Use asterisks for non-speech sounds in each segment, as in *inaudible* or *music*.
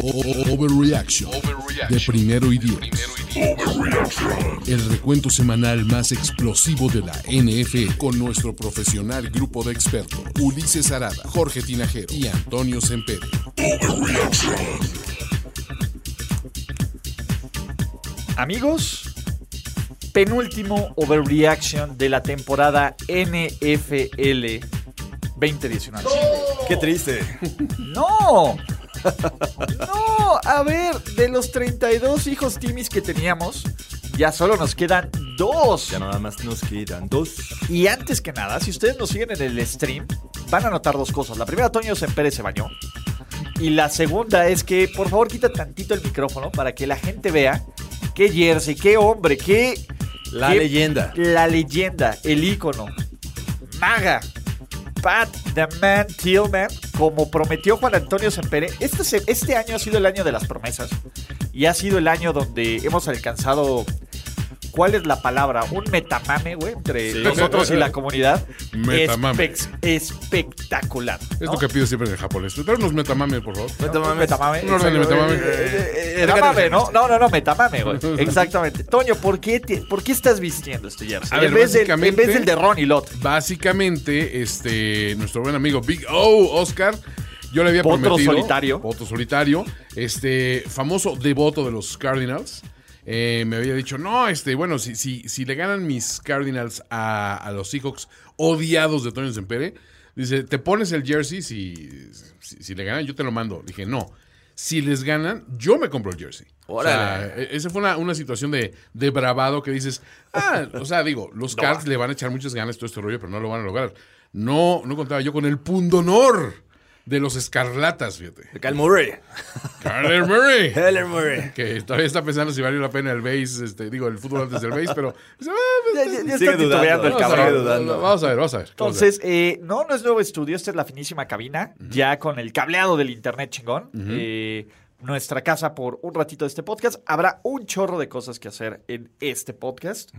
Overreaction de primero y diez. El recuento semanal más explosivo de la NF con nuestro profesional grupo de expertos Ulises Arada, Jorge Tinajero y Antonio Sempere. Amigos, penúltimo overreaction de la temporada NFL 2019. Qué triste. No, no, a ver, de los 32 hijos Timis que teníamos, ya solo nos quedan dos. Ya nada más nos quedan dos. Y antes que nada, si ustedes nos siguen en el stream, van a notar dos cosas. La primera, Toño Sempere se bañó. Y la segunda es que, por favor, quita tantito el micrófono para que la gente vea qué jersey, qué hombre, qué... La leyenda. La leyenda, el ícono. Maga. Pat the Man Tillman, como prometió Juan Antonio Sempere, este, este año ha sido el año de las promesas y ha sido el año donde hemos alcanzado ¿Cuál es la palabra? Un metamame, güey, entre nosotros y la *laughs* comunidad. Metamame. espectacular. Es lo que pido siempre en el japonés. Unos metamame, por favor. Metamame. Metamame. Un orden de metamame. metamame, ¿no? No, no, no, metamame, güey. *laughs* Exactamente. Toño, ¿por qué, ¿por qué estás vistiendo este jersey? en, vez del, en vez del de Ron y Lot. Básicamente, este, nuestro buen amigo Big O, Oscar, yo le había Potro prometido. solitario. Voto solitario. Este, famoso devoto de los Cardinals. Eh, me había dicho, no, este, bueno, si, si, si le ganan mis Cardinals a, los Seahawks odiados de Tony Sempere, dice, te pones el jersey si, si, le ganan, yo te lo mando. Dije, no, si les ganan, yo me compro el jersey. O sea, e, esa fue una, situación de, de, bravado que dices, ah, o sea, digo, los *laughs* Cards le van a echar muchas ganas todo este rollo, pero no lo van a lograr. No, no contaba yo con el pundonor de los escarlatas, fíjate. De Cal Murray. Kyler Murray. *laughs* Kyler Murray. Que todavía está pensando si valió la pena el base, este, digo, el fútbol antes del base, pero... Sigue dudando, el cabrón. Vamos a ver, vamos a ver. Entonces, eh, no, no es nuevo estudio, esta es la finísima cabina, ya con el cableado del internet chingón. eh, nuestra casa por un ratito de este podcast. Habrá un chorro de cosas que hacer en este podcast.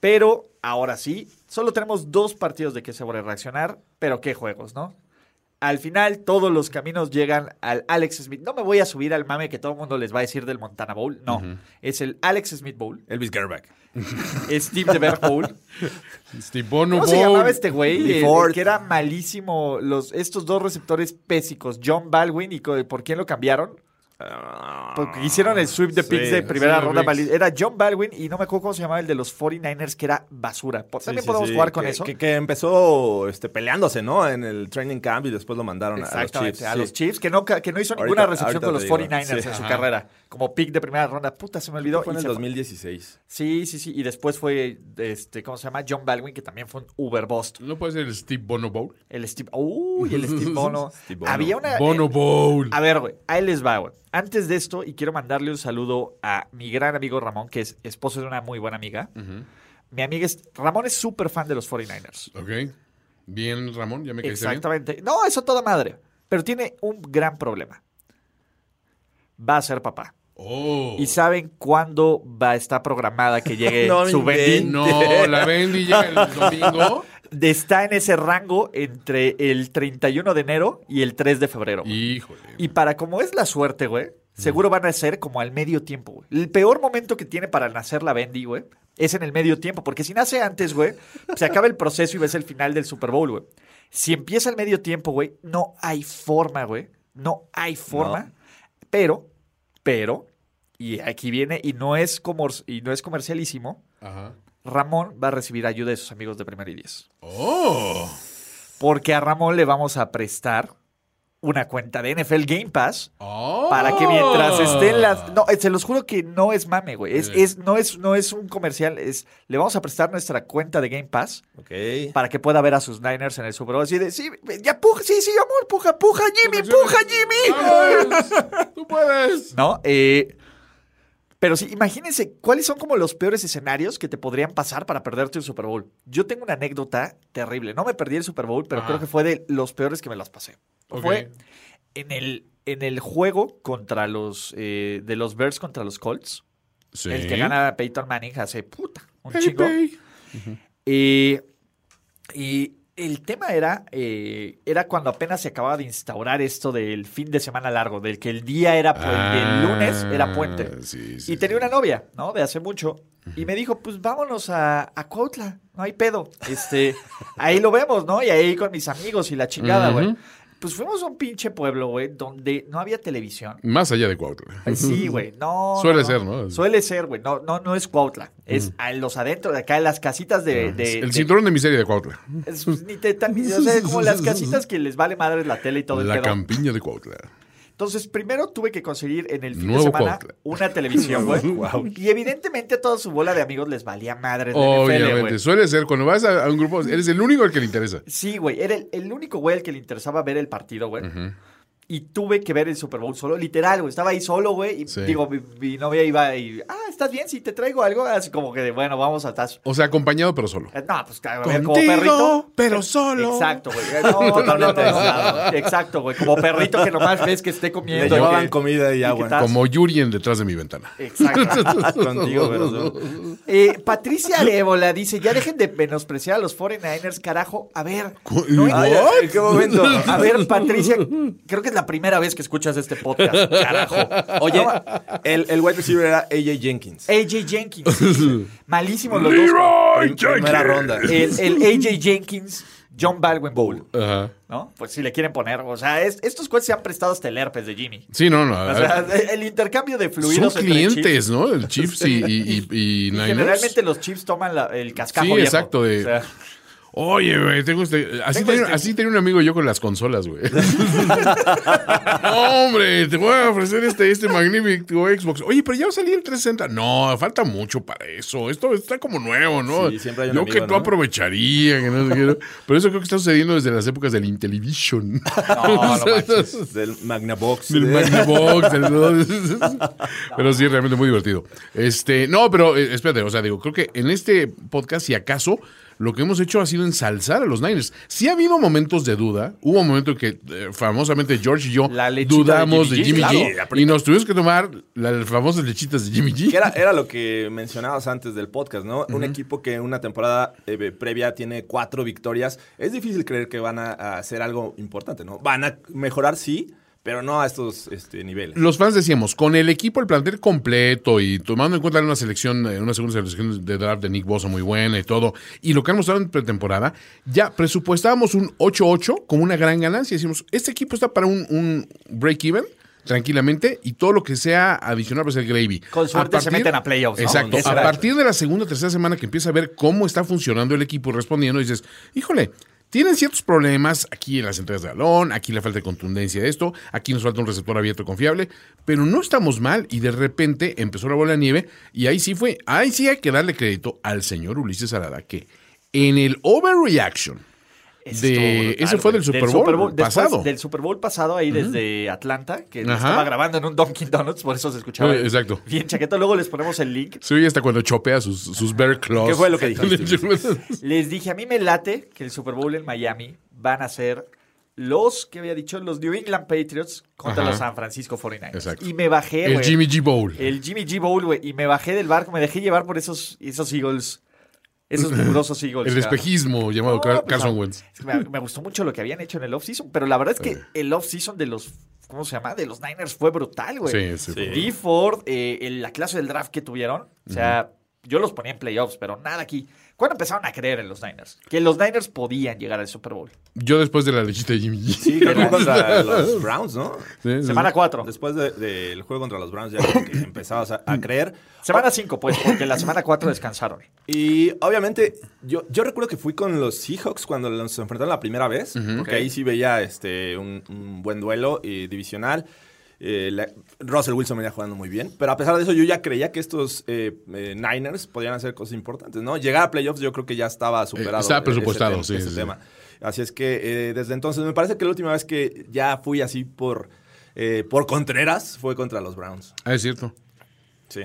Pero ahora sí, solo tenemos dos partidos de que se va a reaccionar, pero qué juegos, ¿no? Al final todos los caminos llegan al Alex Smith. No me voy a subir al mame que todo el mundo les va a decir del Montana Bowl. No, es el Alex Smith Bowl. Elvis Gerback. *laughs* Steve de Bowl. Steve Bono ¿Cómo se llamaba este güey? que era malísimo. Los, estos dos receptores pésicos, John Baldwin y ¿por quién lo cambiaron? Porque hicieron el sweep de picks de primera ronda. Era John Baldwin y no me acuerdo cómo se llamaba el de los 49ers, que era basura. También podemos jugar con eso. Que, empezó este, peleándose, ¿no? En el training camp y después lo mandaron a los Chiefs. A los Chiefs, que no, que no hizo ninguna recepción con los 49ers en su carrera. Como pick de primera ronda. Puta, se me olvidó. Fue en el 2016. Sí, sí, sí. Y después fue, este, ¿cómo se llama? John Baldwin, que también fue un Uber Bust. ¿No puede ser el Steve Bono Bowl? El Steve... Uy, el Steve *laughs* Bono. Había una... Bono Bowl. A ver, güey. Ahí les va, güey. Antes de esto, y quiero mandarle un saludo a mi gran amigo Ramón, que es esposo de una muy buena amiga. Mi amiga es. Ramón es súper fan de los 49ers. Ok. Bien, Ramón, ya me quedé Exactamente. No, eso toda madre. Pero tiene un gran problema. Va a ser papá. Oh. ¿Y saben cuándo va a estar programada que llegue *laughs* su Bendy? No, la Bendy llega el domingo. *laughs* está en ese rango entre el 31 de enero y el 3 de febrero. Híjole. Y para como es la suerte, güey, seguro van a ser como al medio tiempo, güey. El peor momento que tiene para nacer la Bendy, güey, es en el medio tiempo. Porque si nace antes, güey, se acaba el proceso y ves el final del Super Bowl, güey. Si empieza el medio tiempo, güey, no hay forma, güey. No hay forma Pero, pero, y aquí viene, y no es, comor- y no es comercialísimo, Ajá. Ramón va a recibir ayuda de sus amigos de Primero y Diez. Oh. Porque a Ramón le vamos a prestar una cuenta de NFL Game Pass Oh. para que mientras esté en las... No, eh, se los juro que no es mame, güey. Es, es, no, es, no es un comercial. Es, le vamos a prestar nuestra cuenta de Game Pass Ok. para que pueda ver a sus Niners en el Super Bowl. Así de, sí, ya puja, sí, sí, amor, puja, puja, Jimmy, puja, Jimmy. ¡Vamos! *laughs* ¡Tú puedes! ¿No? Eh, pero sí, imagínense cuáles son como los peores escenarios que te podrían pasar para perderte un Super Bowl. Yo tengo una anécdota terrible. No me perdí el Super Bowl, pero Ajá. creo que fue de los peores que me las pasé. Fue en el, en el juego contra los eh, de los Bears contra los Colts. Sí. El que gana Peyton Manning hace puta, un Hey, hey. Eh, y el tema era, eh, era cuando apenas se acababa de instaurar esto del fin de semana largo, del que el día era pu- el del lunes era puente. Ah, sí, sí, y tenía sí. una novia, ¿no? De hace mucho. Y me dijo, pues vámonos a, a Cuautla, no hay pedo. Este, ahí lo vemos, ¿no? Y ahí con mis amigos y la chingada, güey. Pues fuimos a un pinche pueblo, güey, donde no había televisión. Más allá de Cuautla. Ay, Sí, *laughs* güey, no. Suele ser, ¿no? Suele ser, güey. No, no, no es Cuautla. Es a los adentro de acá, en las casitas de. de- El de- cinturón de miseria de Cuautla. es- ni te- tan- o sea, como las casitas que les vale madre la tele y todo el La pedo. campiña de Cuautla. Entonces, primero tuve que conseguir en el fin Nuevo de semana una televisión, *laughs* güey. Y evidentemente a toda su bola de amigos les valía madre NFL, Obviamente. güey. Suele ser, cuando vas a, un grupo, eres el único al que le interesa. Sí, güey. Era el, el único güey al que le interesaba ver el partido, güey. Y tuve que ver el Super Bowl solo, literal, güey. Estaba ahí solo, güey. Y Sí. digo, mi, mi novia iba y, ah, ¿estás bien? Si te traigo algo, así como que de, bueno, vamos a estar. O sea, acompañado, pero solo. Eh, No, pues como perrito. pero solo. Exacto, güey. Eh, No, *laughs* totalmente aislado. Exacto, güey. Como perrito que nomás ves que esté Le comiendo. llevaban que- comida y agua. Como Yuri en detrás de mi ventana. Exacto. *laughs* Contigo, pero no. Eh, Patricia Arébola dice, ya dejen de menospreciar a los 49ers, carajo. A ver. no- ¿En qué momento? a ver, Patricia, creo que es la primera vez que escuchas este podcast, carajo. Oye, el, el wide receiver era AJ Jenkins. AJ Jenkins. *laughs* Malísimos los dos. Prim- Primera ronda. El, el AJ Jenkins, John Baldwin Bowl. Ajá. ¿No? Pues si le quieren poner. O sea, es- estos cuates se han prestado hasta el herpes de Jimmy. Sí, no, no. O sea, el intercambio de son fluidos entre clientes, Chiefs. ¿no? El Chiefs y, y, y- y *laughs* Y Niners. generalmente los Chiefs toman la- el cascajo Sí, viejo. exacto, de- O sea, Oye, güey, tengo este. Así, Tengo tenía, este- así tenía un amigo yo con las consolas, güey. *laughs* Hombre, te voy a ofrecer este, este magnífico Xbox. Oye, pero ya va a salir el 360. No, falta mucho para eso. Esto está como nuevo, ¿no? Sí, siempre hay un Yo amigo, que tú ¿no? aprovecharía, que no sé. Pero eso creo que está sucediendo desde las épocas del Intellivision. *laughs* No, no *laughs* manches. Del Magnavox. Del de- Magnavox. del- pero sí, realmente muy divertido. Este, no, pero eh, espérate, o sea, digo, creo que en este podcast, si acaso, lo que hemos hecho ha sido ensalzar a los Niners. Sí ha habido momentos de duda. Hubo un momento que eh, famosamente George y yo dudamos de de Jimmy G, G y nos tuvimos que tomar las famosas lechitas de Jimmy Que G. era, era lo que mencionabas antes del podcast, ¿no? Un equipo que en una temporada eh, previa tiene cuatro victorias. Es difícil creer que van a, a hacer algo importante, ¿no? Van a mejorar, sí, pero no a estos este, niveles. Los fans decíamos, con el equipo, el plantel completo y tomando en cuenta una selección, eh, una segunda selección de draft de Nick Bosa muy buena y todo, y lo que han mostrado en pretemporada, ya presupuestábamos un 8-8 como una gran ganancia. Decimos, este equipo está para un, un break-even tranquilamente y todo lo que sea adicional va a ser gravy. Con suerte se meten a playoffs, ¿no? Exacto. A partir de la segunda o tercera semana que empieza a ver cómo está funcionando el equipo y respondiendo, dices, híjole, tienen ciertos problemas aquí en las entregas de balón, aquí la falta de contundencia de esto, aquí nos falta un receptor abierto confiable, pero no estamos mal y de repente empezó la bola de nieve y ahí sí fue, ahí sí hay que darle crédito al señor Ulises Arada que en el overreaction Eso de- estuvo brutal, ese fue güey. del Super Bowl pasado. Del Super Bowl pasado ahí desde Atlanta, que estaba grabando en un Dunkin' Donuts, por eso se escuchaba. Eh, exacto. Bien chaqueto. Luego les ponemos el link. oye hasta cuando chopea sus, sus bear claws. ¿Qué fue lo que *laughs* dijiste? Les dije, a mí me late que el Super Bowl en Miami van a ser los, que había dicho? Los New England Patriots contra Ajá. los San Francisco 49ers. Exacto. Y me bajé, el. Jimmy G Bowl. El Jimmy G Bowl, güey. Y me bajé del barco, me dejé llevar por esos, esos Eagles. Esos *laughs* mugrosos Eagles. el espejismo llamado No, Car- pues, Carson a- Wentz. me, me gustó mucho lo que habían hecho en el off-season, pero la verdad es que el off-season de los, ¿cómo se llama? De los Niners fue brutal, güey. Sí, sí. Dee Ford, eh, el- la clase del draft que tuvieron, o sea, Yo los ponía en playoffs, pero nada aquí. ¿Cuándo empezaron a creer en los Niners? Que los Niners podían llegar al Super Bowl. Yo después de la lechita de Jimmy G. Sí, creo que contra *laughs* los Browns, ¿no? Sí, Semana 4. Después de- del juego contra los Browns ya como que empezabas a, a creer. Semana 5, pues, porque la semana 4 descansaron. Y obviamente, yo, yo recuerdo que fui con los Seahawks cuando los enfrentaron la primera vez, porque ahí sí veía este, un, un buen duelo eh, divisional. Eh, la- Russell Wilson venía jugando muy bien, pero a pesar de eso yo ya creía que estos eh, eh, Niners podían hacer cosas importantes, ¿no? Llegar a playoffs yo creo que ya estaba superado. estaba presupuestado, sí, ese sí, sí. tema. Así es que eh, desde entonces, me parece que la última vez que ya fui así por, eh, por Contreras fue contra los Browns. Ah, es cierto. Sí.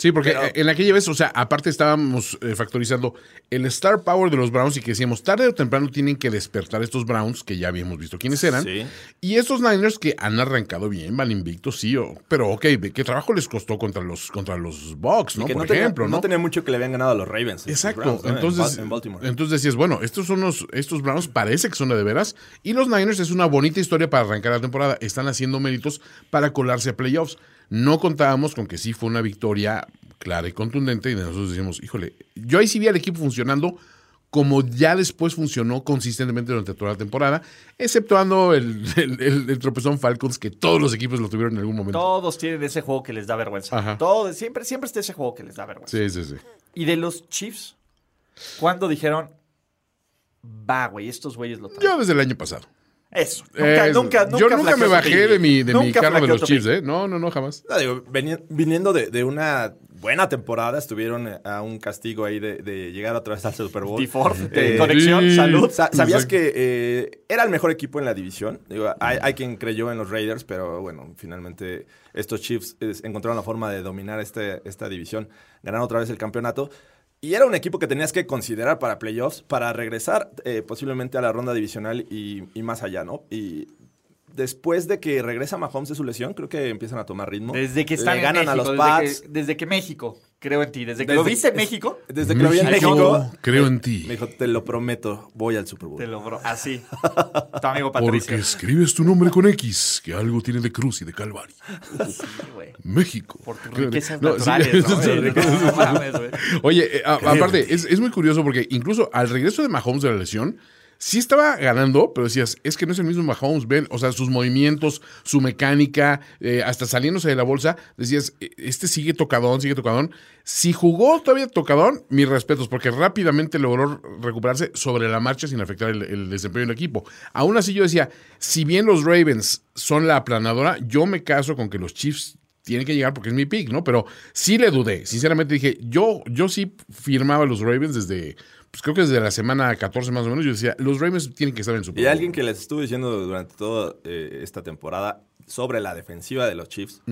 Sí, porque Pero- en aquella vez, o sea, aparte estábamos eh, factorizando el star power de los Browns y que decíamos, tarde o temprano tienen que despertar estos Browns, que ya habíamos visto quiénes eran, Sí. y estos Niners que han arrancado bien, van invictos, sí, o- pero ok, ¿qué trabajo les costó contra los, contra los Bucks, no? que Por no tenía, ejemplo, no ¿no? tenía mucho que le habían ganado a los Ravens. Exacto. Browns, ¿no? En entonces, en Baltimore. entonces decías, bueno, estos son los, estos Browns parece que son de veras. Y los Niners es una bonita historia para arrancar la temporada. Están haciendo méritos para colarse a playoffs. No contábamos con que sí fue una victoria clara y contundente. Y nosotros decíamos, híjole, yo ahí sí vi al equipo funcionando como ya después funcionó consistentemente durante toda la temporada, exceptuando el, *laughs* el- el- el tropezón Falcons, que todos los equipos lo tuvieron en algún momento. Todos tienen ese juego que les da vergüenza. Ajá. Todos, siempre, siempre está ese juego que les da vergüenza. Sí, sí, sí. Y de los Chiefs, ¿cuándo dijeron, va, güey, estos güeyes lo traen? Yo desde el año pasado. Eso. Nunca, Eh, nunca, nunca. yo nunca me bajé de mi, de mi carro de los Chiefs. ¿eh? No, no, no, jamás. No, digo, veni- viniendo de, de una buena temporada, estuvieron eh, a un castigo ahí de, de llegar otra vez al Super Bowl. Before, Eh, conexión, sí. salud. Sa- ¿Sabías que eh, era el mejor equipo en la división? Digo, hay, hay quien creyó en los Raiders, pero bueno, finalmente estos Chiefs eh, encontraron la forma de dominar este, esta división, ganaron otra vez el campeonato. Y era un equipo que tenías que considerar para playoffs, para regresar eh, posiblemente a la ronda divisional y, y más allá, ¿no? Y después de que regresa Mahomes de su lesión, creo que empiezan a tomar ritmo. Desde que están Le en ganan México, a los desde Pats. que, desde que México, creo en ti. Desde que Desde- lo viste en México, Desde que lo vi en México, creo en ti. Me dijo, te lo prometo, voy al Super Bowl. te logró. Así. *laughs* Tu amigo Porque Patricio. escribes tu nombre con X, que algo tiene de cruz y de calvario. Sí, güey. México. Por Creo- riquezas no, naturales, ¿no? sí. Oye, eh, a- aparte, es, es muy curioso porque incluso al regreso de Mahomes de la lesión, sí estaba ganando, pero decías, es que no es el mismo Mahomes, ven, o sea, sus movimientos, su mecánica, eh, hasta saliéndose de la bolsa, decías, eh, este sigue tocadón, sigue tocadón. Si jugó todavía tocadón, mis respetos, porque rápidamente logró recuperarse sobre la marcha sin afectar el, desempeño del equipo. Aún así yo decía, si bien los Ravens son la aplanadora, yo me caso con que los Chiefs tienen que llegar porque es mi pick, ¿no? Pero sí le dudé. Sinceramente dije, yo, yo sí firmaba los Ravens desde, pues creo que desde la semana 14 más o menos. Yo decía, los Ravens tienen que estar en su Y alguien que les estuve diciendo durante toda eh, esta temporada sobre la defensiva de los Chiefs,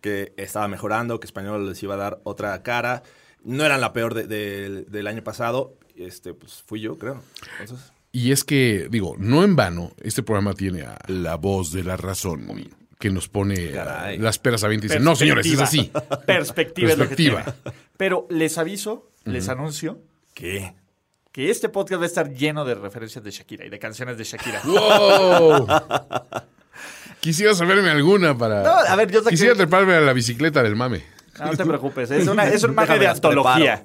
que estaba mejorando, que Español les iba a dar otra cara. No eran la peor de- de- del año pasado. Este, pues fui yo, creo. Entonces, Y es que, digo, no en vano, este programa tiene a la voz de la razón que nos pone Caray. las peras a 20 y dice, no, señores, es así. Perspectiva, es lo que Perspectiva. tiene. Pero les aviso, les anuncio ¿qué? Que este podcast va a estar lleno de referencias de Shakira y de canciones de Shakira. *laughs* ¡Wow! Quisiera saberme alguna para... No, a ver, yo saqué- Quisiera treparme a la bicicleta del mame. No, no te preocupes, es, una, es un mame de antología.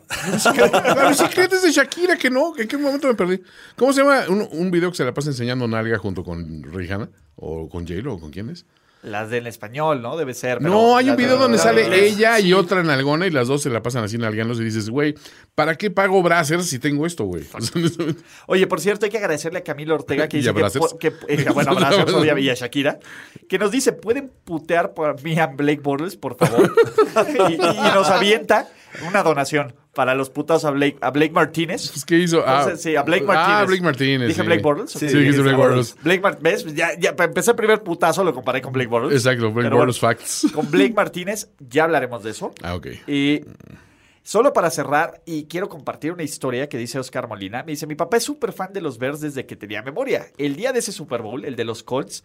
La bicicleta es de Shakira, que no. ¿En qué momento me perdí? ¿Cómo se llama un, un video que se la pasa enseñando nalga junto con Rihanna? ¿O con J-Lo? ¿O con quién es? Las del español, ¿no? Debe ser. pero no, hay un video donde sale inglés, ella y sí. otra nalgona y las dos se la pasan así nalgándose y dices, güey, ¿para qué pago Brazzers si tengo esto, güey? *laughs* Oye, por cierto, hay que agradecerle a Camilo Ortega que *laughs* ¿Y dice a que, que- eh, bueno, *laughs* obviamente, y a Shakira, que nos dice, ¿pueden putear por mí a Blake Bortles, por favor? y, y nos avienta una donación para los putas a Blake, a Blake Martínez. pues, ¿Qué hizo? Ah, sí, a Blake Martínez. Ah, Blake Martínez. ¿Dije sí. Blake Bortles? Sí, dijiste Blake Bortles. Blake Mar- ¿Ves? Ya, ya, empezar el primer putazo lo comparé con Blake Bortles. Exacto, Blake Bortles bueno, Facts. *laughs* Con Blake Martínez ya hablaremos de eso. Ah, ok. Y solo para cerrar, y quiero compartir una historia que dice Oscar Molina. Me dice, mi papá es súper fan de los Bears desde que tenía memoria. El día de ese Super Bowl, el de los Colts,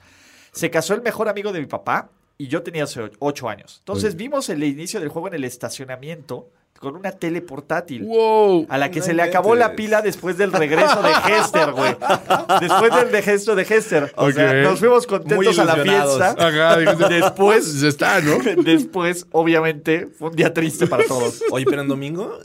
se casó el mejor amigo de mi papá y yo tenía 8 años. Entonces vimos el inicio del juego en el estacionamiento con una tele portátil. ¡Wow! A la que No se le acabó la pila después del regreso de Hester, güey. Después del regreso de Hester. O sea, nos fuimos contentos a la fiesta. Ajá, Después- Ya está, ¿no? *laughs* Después, obviamente, fue un día triste para todos. Oye, pero en domingo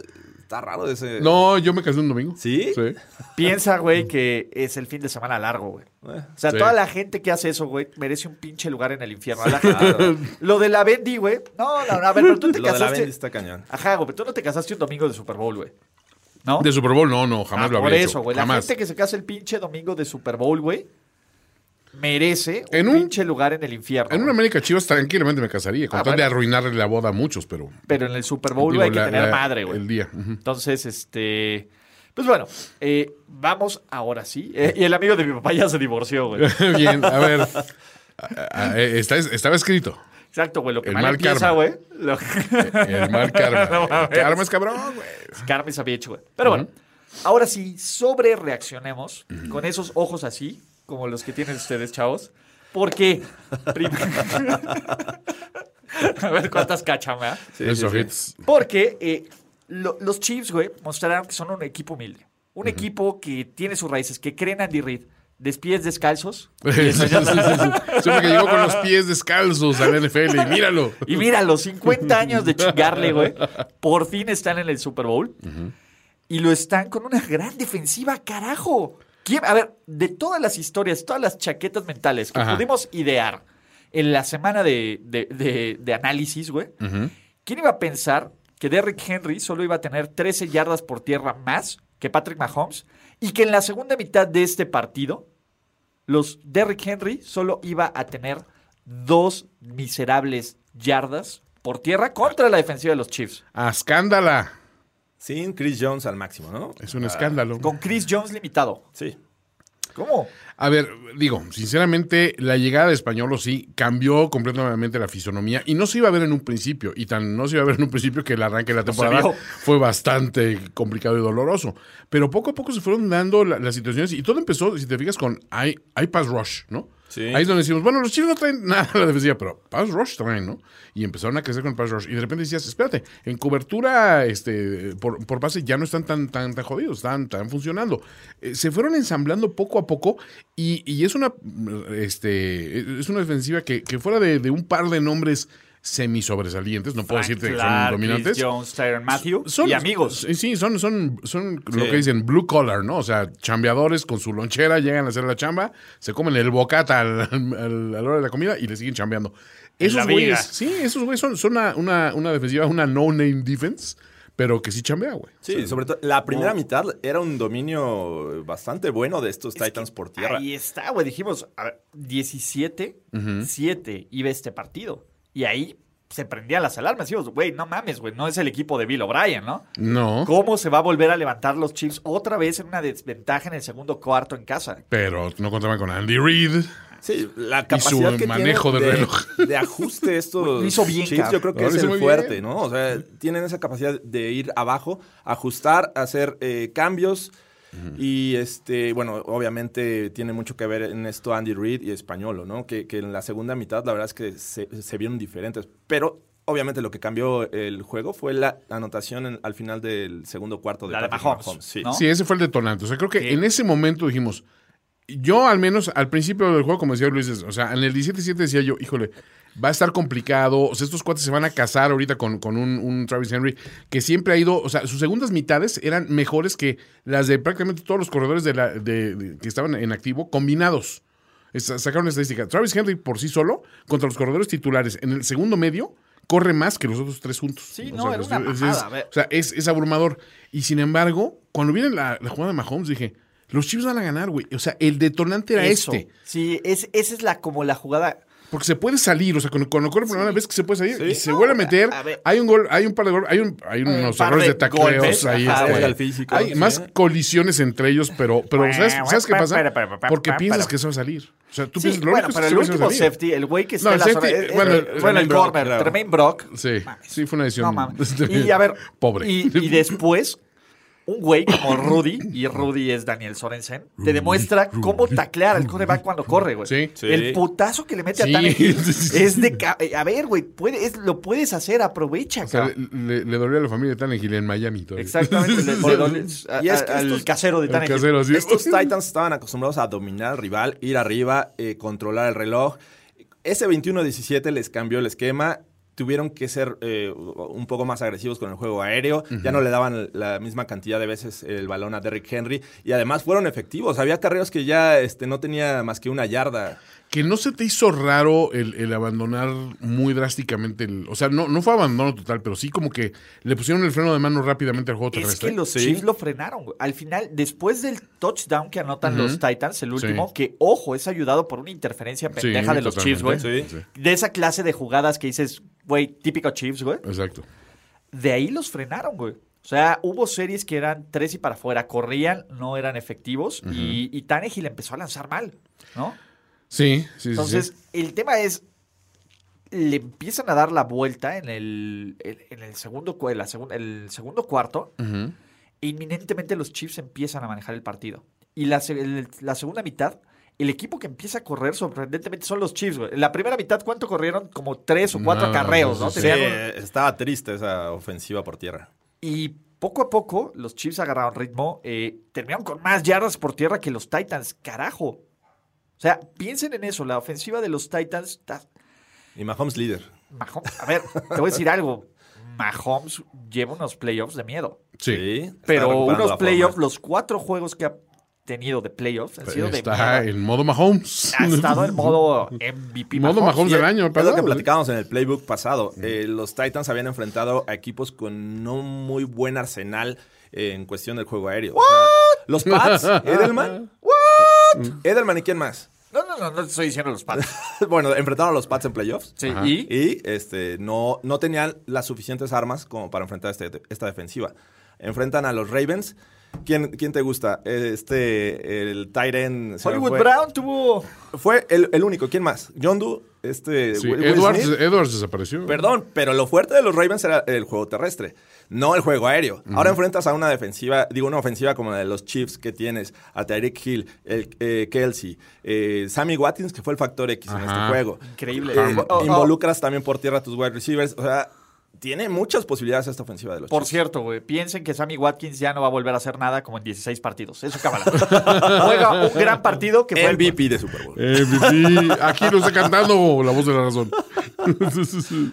está raro ese. No, yo me casé un domingo. ¿Sí? Sí. Piensa, güey, que es el fin de semana largo, güey. Eh, O sea, Sí. toda la gente que hace eso, güey, merece un pinche lugar en el infierno. Lo de la Bendy, güey. No, no, no, a ver, pero tú te Lo de la casaste. Bendy está cañón. Ajá, güey, pero tú no te casaste un domingo de Super Bowl, güey. ¿No? De Super Bowl, no, no, jamás Ah, lo por habría eso, hecho. güey. La gente que se casa el pinche domingo de Super Bowl, güey, merece En un un- pinche lugar en el infierno. En una. América Chivas tranquilamente me casaría, con Ah, tal de arruinarle la boda a muchos, pero... Pero en el Super Bowl, digo, hay que tener la- madre, güey. El día. Entonces, este. Pues bueno, eh, vamos ahora sí. Eh, y el amigo de mi papá ya se divorció, güey. *laughs* Bien, a ver. *laughs* Eh, está- estaba escrito. Exacto, güey. Lo que El mal, mal empieza, karma. güey. Lo... El mal karma. *laughs* No El karma es cabrón, güey. Había hecho, güey. Pero bueno, ahora sí, sobre reaccionemos con esos ojos así, como los que tienen ustedes, chavos. Porque. *laughs* A ver cuántas cachan, ¿verdad? Porque eh, lo- los Chiefs, güey, mostraron que son un equipo humilde. Un equipo que tiene sus raíces, que creen Andy Reid. De pies descalzos. *laughs* Siempre que llegó con los pies descalzos al NFL y míralo. Y mira, los 50 años de chingarle, *laughs* güey, por fin están en el Super Bowl. Y lo están con una gran defensiva, carajo. ¿Quién- a ver, de todas las historias, todas las chaquetas mentales que Ajá. pudimos idear en la semana de, de- de- de análisis, güey, ¿quién iba a pensar que Derrick Henry solo iba a tener 13 yardas por tierra más que Patrick Mahomes? Y que en la segunda mitad de este partido, los Derrick Henry solo iba a tener dos miserables yardas por tierra contra la defensiva de los Chiefs. A escándala. Sin Chris Jones al máximo, ¿no? Es un escándalo. Con Chris Jones limitado. Sí. ¿Cómo? A ver, digo, sinceramente, la llegada de Españolo sí cambió completamente la fisonomía y no se iba a ver en un principio. Y tan no se iba a ver en un principio que el arranque de la temporada fue bastante complicado y doloroso. Pero poco a poco se fueron dando la- las situaciones y todo empezó, si te fijas, con hay pass rush, ¿no? Ahí es donde decimos, bueno, los chicos no traen *laughs* nada a la defensiva, pero pass rush traen, ¿no? Y empezaron a crecer con pass rush. Y de repente decías, espérate, en cobertura este, por, por pase ya no están tan, tan, jodidos, están, están funcionando. Eh, se fueron ensamblando poco a poco y, y es una este es una defensiva que, que fuera de un par de nombres semi sobresalientes, no puedo decirte que son dominantes. Chris Jones, Tyron Matthew Son, y amigos. Sí, Sí, son, son, son lo Sí. que dicen blue collar, ¿no? O sea, chambeadores con su lonchera, llegan a hacer la chamba, se comen el bocata al- al- a la hora de la comida y le siguen chambeando. Esos güeyes, sí, esos güeyes son, son una, una, una defensiva, una no-name defense, pero que sí chambea, güey. Sí, sobre todo la primera mitad era un dominio bastante bueno de estos Titans por tierra. Ahí está, güey. Dijimos, a ver, 17, 7 iba este partido. Y ahí se prendían las alarmas. Dijimos, güey, no mames, güey. No es el equipo de Bill O'Brien, ¿no? No, ¿Cómo se va a volver a levantar los Chiefs otra vez en una desventaja en el segundo cuarto en casa? pero no contaban con Andy Reid. Sí, la Y capacidad su que manejo tienen del de, reloj. de ajuste estos Lo hizo bien, Chiefs, yo creo que es el muy fuerte, bien. ¿no? O sea, tienen esa capacidad de ir abajo, ajustar, hacer eh, cambios. Y este, bueno, obviamente tiene mucho que ver en esto Andy Reid y Españolo, ¿no? Que, que en la segunda mitad la verdad es que se, se vieron diferentes. Pero obviamente lo que cambió el juego fue la anotación en- al final del segundo cuarto de La de Mahomes, Sí. ¿no? Sí, ese fue el detonante. O sea, creo que Sí. en ese momento dijimos, yo al menos al principio del juego, como decía Luis, o sea, en el 17-7 decía yo, híjole, va a estar complicado. O sea, estos cuates se van a casar ahorita con, con un, un Travis Henry que siempre ha ido, o sea, sus segundas mitades eran mejores que las de prácticamente todos los corredores de la, de- de- que estaban en activo combinados. Es- sacaron estadística. Travis Henry por sí solo, contra los corredores titulares, en el segundo medio, corre más que los otros tres juntos. Sí, O no, sea, era es- una es- o sea, es, es abrumador. Y sin embargo, cuando viene la, la jugada de Mahomes, dije, los Chiefs van a ganar, güey. O sea, el detonante era Eso. este. Sí, es, esa es la como la jugada. Porque se puede salir, o sea, cuando, cuando corre por primera vez que se puede salir Sí. y se vuelve a meter. a. Hay un gol, hay un par de goles, hay, un, hay unos par errores de de tacleos ahí. ajá, este. Al físico, hay sí. más colisiones entre ellos, pero, pero ¿sabes, ¿sabes qué pasa? Porque piensas que se va a salir. O sea, tú piensas, lo bueno, único pero el que se va a último safety, el güey que está en la el zona. eh, bueno, eh, el- bueno, el corner. Tremaine Brock. Sí, sí, fue una decisión. No mames. *laughs* Y a ver, pobre. Y después, un güey como Rudy, y Rudy es Daniel Sorensen, te demuestra cómo taclear al coreback cuando corre, güey. Sí. Sí. El putazo que le mete Sí. a Tannehill es de... eh, A ver, güey, puede- es- lo puedes hacer, aprovecha, O sea, cabrón. le, le, le dolió a la familia de Tannehill en Miami todavía. Exactamente. le- le dolió a- Y es a- que al casero de Tannehill. casero, sí. Estos Titans estaban acostumbrados a dominar al rival, ir arriba, eh, controlar el reloj. Ese 21-17 les cambió el esquema. Tuvieron que ser eh, un poco más agresivos con el juego aéreo. Ya no le daban la misma cantidad de veces el balón a Derrick Henry. Y además fueron efectivos. Había carreros que ya este, no tenía más que una yarda. Que no se te hizo raro el, el abandonar muy drásticamente el. O sea, no, no fue abandono total, pero sí como que le pusieron el freno de mano rápidamente al juego Es terrestre. que los Sí. Chiefs lo frenaron, güey. Al final, después del touchdown que anotan los Titans, el último, Sí. que, ojo, es ayudado por una interferencia Sí, pendeja de los Chiefs, güey. De esa clase de jugadas que dices, güey, típico Chiefs, güey. Exacto. De ahí los frenaron, güey. O sea, hubo series que eran tres y para afuera, corrían, no eran efectivos, y, y Tannehill empezó a lanzar mal, ¿no? Sí, sí, sí, Entonces, sí. el tema es, le empiezan a dar la vuelta en el, en el, segundo, cu- la segun- el segundo cuarto, e inminentemente los Chiefs empiezan a manejar el partido. Y la, la segunda mitad, el equipo que empieza a correr sorprendentemente son los Chiefs, güey. En la primera mitad, ¿cuánto corrieron? Como tres o cuatro ¿no? sí, Tenían un- eh, estaba triste esa ofensiva por tierra. Y poco a poco los Chiefs agarraron ritmo, eh, terminaron con más yardas por tierra que los Titans, carajo. O sea, piensen en eso, la ofensiva de los Titans está... Y Mahomes líder. Mahomes- a ver, te voy a decir algo. Mahomes lleva unos playoffs de miedo. Sí. Pero unos la playoffs, los cuatro juegos que ha tenido de playoffs han sido de Está miedo. en modo Mahomes. Ha estado en modo MVP. Modo Mahomes del año, Es lo que platicábamos en el playbook pasado. Eh, los Titans habían enfrentado a equipos con no muy buen arsenal eh, en cuestión del juego aéreo. O sea, los Pats, *laughs* Edelman. Edelman y quién más. No, no, no, no te estoy diciendo los Pats. *laughs* bueno, enfrentaron a los Pats en playoffs. Sí, Ajá. y Y este, no, no tenían las suficientes armas como para enfrentar este- esta defensiva. Enfrentan a los Ravens. ¿Quién, quién te gusta? Este, el Tyren. Hollywood Brown tuvo... Fue el, el único. ¿Quién más? John Doe, este. Sí, Will- Edwards, Smith. Edwards desapareció. Perdón, pero lo fuerte de los Ravens era el juego terrestre, no el juego aéreo. Ahora enfrentas a una defensiva, digo, una ofensiva como la de los Chiefs que tienes, a Tyreek Hill, el, eh, Kelsey, eh, Sammy Watkins, que fue el factor X en este juego. Increíble. Eh, Oh, oh, involucras también por tierra a tus wide receivers. O sea, tiene muchas posibilidades esta ofensiva de los Por Chiefs. cierto, güey, piensen que Sammy Watkins ya no va a volver a hacer nada como en 16 partidos. Eso cábala. *laughs* Juega un gran partido que fue el- MVP de Super Bowl. MVP. Aquí lo está cantando la voz de la razón. *laughs*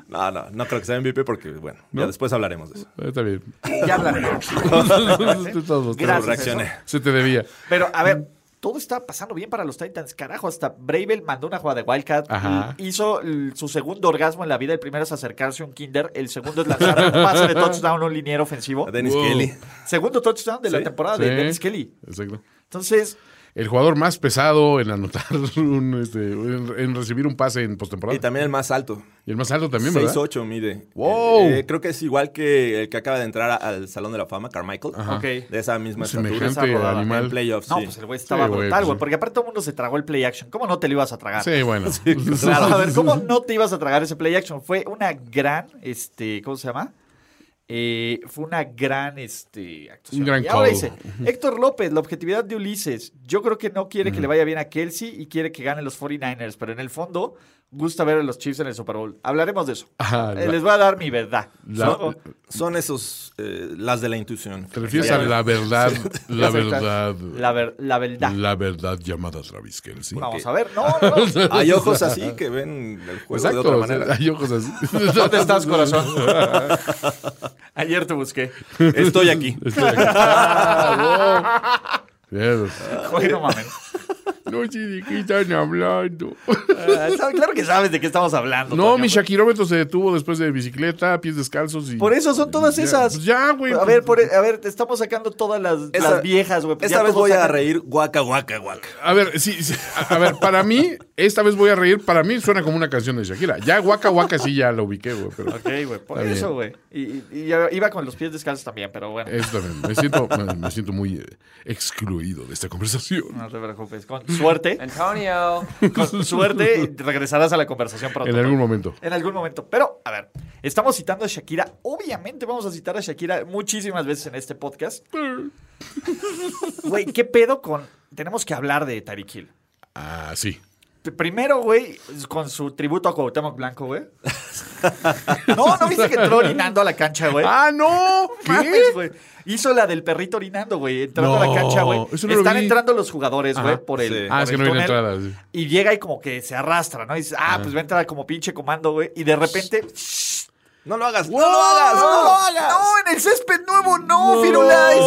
No, no, no creo que sea MVP porque, bueno, ya después hablaremos de eso. Está bien. Ya hablaremos. *laughs* Gracias. reaccioné. eso. Se te debía. Pero, a ver, todo está pasando bien para los Titans. Carajo, hasta Bravel mandó una jugada de Wildcat. Ajá. Hizo su segundo orgasmo en la vida. El primero es acercarse a un Kinder. El segundo es lanzar un pase de *laughs* touchdown a un liniero ofensivo. A Dennis Wow. Kelly. Segundo touchdown de la temporada Sí. de Dennis Kelly. Exacto. Entonces, El jugador más pesado en anotar *laughs* un, este, en, en recibir un pase en postemporada. Y también el más alto. Y el más alto también, ¿verdad? 6'8 mide. Wow. Eh, creo que es igual que el que acaba de entrar a- al Salón de la Fama, Carmichael. Ajá. ok. De esa misma Semejante estatura. esa rodada. animal. En playoffs, No, sí. pues el güey estaba Sí, güey, brutal, güey. pues sí. Porque aparte todo el mundo se tragó el play action. ¿Cómo no te lo ibas a tragar? Sí, bueno. *laughs* Claro, a ver, ¿cómo no te ibas a tragar ese play action? Fue una gran, este, ¿cómo se llama? Eh, fue una gran este, actuación. Un gran y ahora dice, Héctor López, la objetividad de Ulises. Yo creo que no quiere que le vaya bien a Kelsey y quiere que gane los 49ers, pero en el fondo gusta ver a los Chiefs en el Super Bowl. Hablaremos de eso. Ajá, Eh, la- Les voy a dar mi verdad. La- ¿no? Son esos, eh, las de la intuición. Te refieres a la verdad, *laughs* la verdad, La, ver- la verdad. la verdad llamada Travis Kelsey. Vamos a ver. No, no, no. *laughs* Hay ojos así que ven el juego de Exacto, otra o sea, manera. hay ojos así. *laughs* ¿Dónde estás, corazón? Ayer te busqué. Estoy aquí. Bien. Oye, no mames. *laughs* No sé de qué están hablando. Sabe- claro que sabes de qué estamos hablando. No, Toño. mi shakirómetro se detuvo después de bicicleta, pies descalzos y... Por eso son todas Ya, esas. pues ya, güey. A ver, por- a ver, te estamos sacando todas las, Esta- las viejas, güey. Esta Ya vez voy a sacan- reír guaca, guaca, guaca. A ver, sí, sí, a a ver, para mí, esta vez voy a reír. Para mí suena como una canción de Shakira. Ya Waka Waka sí ya lo ubiqué, güey. Pero Ok, güey, por eso, güey. Y, y- y ya iba con los pies descalzos también, pero bueno. eso también. Me siento, me, me siento muy eh, excluido de esta conversación. No te preocupes. Con suerte, Antonio. con suerte, regresarás a la conversación pronto. En algún momento. En algún momento. Pero, a ver, estamos citando a Shakira. Obviamente vamos a citar a Shakira muchísimas veces en este podcast. *laughs* Güey, ¿qué pedo con...? Tenemos que hablar de Tyreek Hill. Ah, sí. Primero, güey, con su tributo a Cuauhtémoc Blanco, güey. No, ¿no viste que entró orinando a la cancha, güey? ¡Ah, no! ¿Qué? güey. Hizo la del perrito orinando, güey. Entrando a No, la cancha, güey. no Están entrando los jugadores, güey, por el. Sí. por Ah, es que no viene túnel, entrada. sí. Y llega y como que se arrastra, ¿no? Y dices, ah, pues va a entrar como pinche comando, güey. Y de repente. No lo hagas, no lo hagas, no lo hagas. No, en el césped nuevo, no, Firulais.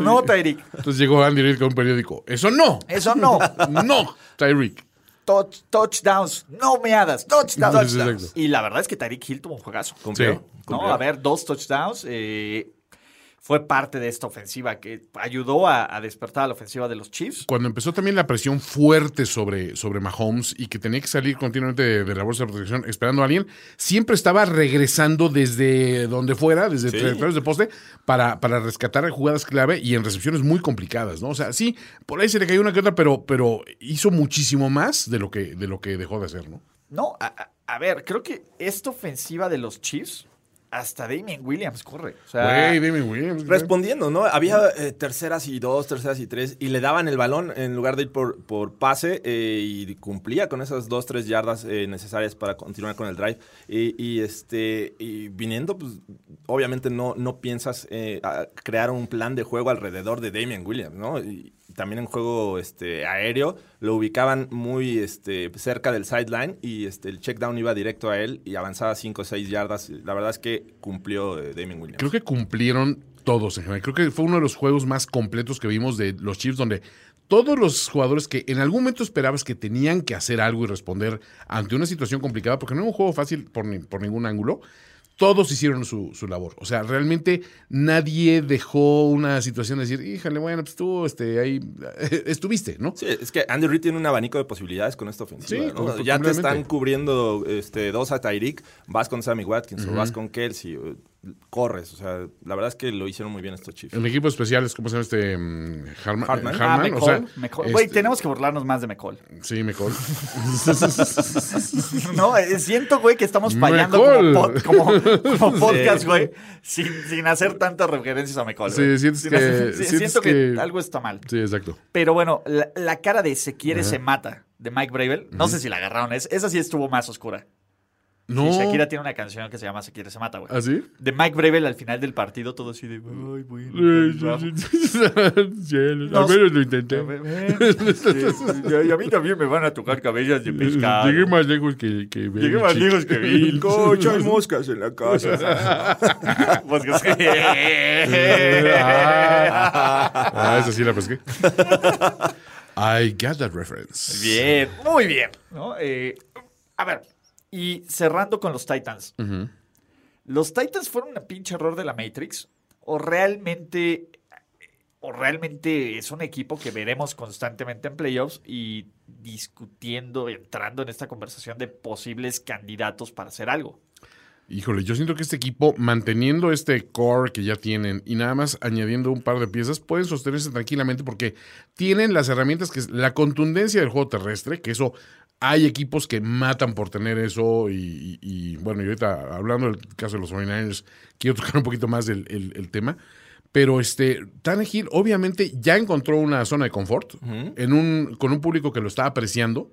No, *laughs* Tyreek. Entonces llegó Andy Reid con un periódico. ¡Eso no! Eso no. *laughs* ¡No! Tyreek. Touch- touchdowns, no meadas, touchdowns. Exacto. y la verdad es que Tyreek Hill tuvo un juegazo. Cumplió, Sí. No, a ver, dos touchdowns. eh, fue parte de esta ofensiva que ayudó a, a despertar a la ofensiva de los Chiefs. Cuando empezó también la presión fuerte sobre, sobre Mahomes y que tenía que salir continuamente de, de la bolsa de protección esperando a alguien, siempre estaba regresando desde donde fuera, desde Sí. trayectorias de poste, para, para rescatar jugadas clave y en recepciones muy complicadas, ¿no? O sea, sí, por ahí se le cayó una que otra, pero, pero hizo muchísimo más de lo que, de lo que dejó de hacer, ¿no? No, a, a- a ver, creo que esta ofensiva de los Chiefs, hasta Damien Williams corre. O sea, Damien Williams. Respondiendo, ¿no? Había eh, terceras y dos, terceras y tres, y le daban el balón en lugar de ir por, por pase eh, y cumplía con esas dos, tres yardas eh, necesarias para continuar con el drive. Y, y, este, y viniendo, pues obviamente no, no piensas eh, a crear un plan de juego alrededor de Damian Williams, ¿no? Y también en juego este, aéreo lo ubicaban muy este, cerca del sideline y este, el check down iba directo a él y avanzaba 5 o 6 yardas. La verdad es que cumplió eh, Damian Williams. Creo que cumplieron todos. Creo que fue uno de los juegos más completos que vimos de los Chiefs, donde todos los jugadores que en algún momento esperabas que tenían que hacer algo y responder ante una situación complicada, porque no era un juego fácil por, ni- por ningún ángulo, todos hicieron su, su labor. O sea, realmente nadie dejó una situación de decir, híjale, bueno, pues tú este, ahí *laughs* estuviste, ¿no? Sí, es que Andy Reid tiene un abanico de posibilidades con esta ofensiva. Sí, ¿no? Ya te están cubriendo este, dos a Tyreek, vas con Sammy Watkins o vas con Kelsey, corres. O sea, la verdad es que lo hicieron muy bien estos Chiefs. El equipo especial es, ¿cómo se llama este? mm, Harman. Eh, ah, Hartman, o sea, McCall. Güey, este- tenemos que burlarnos más de McCall. Sí, McCall. *laughs* No, eh, siento, güey, que estamos fallando como, pod- como- como podcast, güey, sin, sin hacer tantas referencias a McCall. Sí, sientes Sin que- sientes siento que, que- algo está mal. Sí, exacto. Pero bueno, la, la cara de se quiere, se mata de Mike Bravel, no sé si la agarraron. Es, esa sí estuvo más oscura. No. Sí, Shakira tiene una canción que se llama Se quiere, se mata, güey. ¿Así? De Mike Bravel al final del partido, todo así de. Ay, bueno. *laughs* Al menos lo intenté. *laughs* Y a mí también me van a tocar cabellas de pescado. Llegué más lejos que, que Bill. Llegué más lejos que Bill. *laughs* Coach, hay moscas en la casa. Que sí. ah, ah, esa sí la pesqué. I got that reference. Bien, muy bien. ¿no? Eh, a ver, y cerrando con los Titans. ¿Los Titans fueron un pinche error de la Matrix? ¿O realmente, o realmente es un equipo que veremos constantemente en playoffs y discutiendo, entrando en esta conversación de posibles candidatos para hacer algo? Híjole, yo siento que este equipo, manteniendo este core que ya tienen y nada más añadiendo un par de piezas, pueden sostenerse tranquilamente porque tienen las herramientas que es la contundencia del juego terrestre, que eso hay equipos que matan por tener eso y, y- y, bueno, y ahorita hablando del caso de los 49ers, quiero tocar un poquito más del el- el tema. Pero este, Tannehill obviamente ya encontró una zona de confort en un, con un público que lo está apreciando,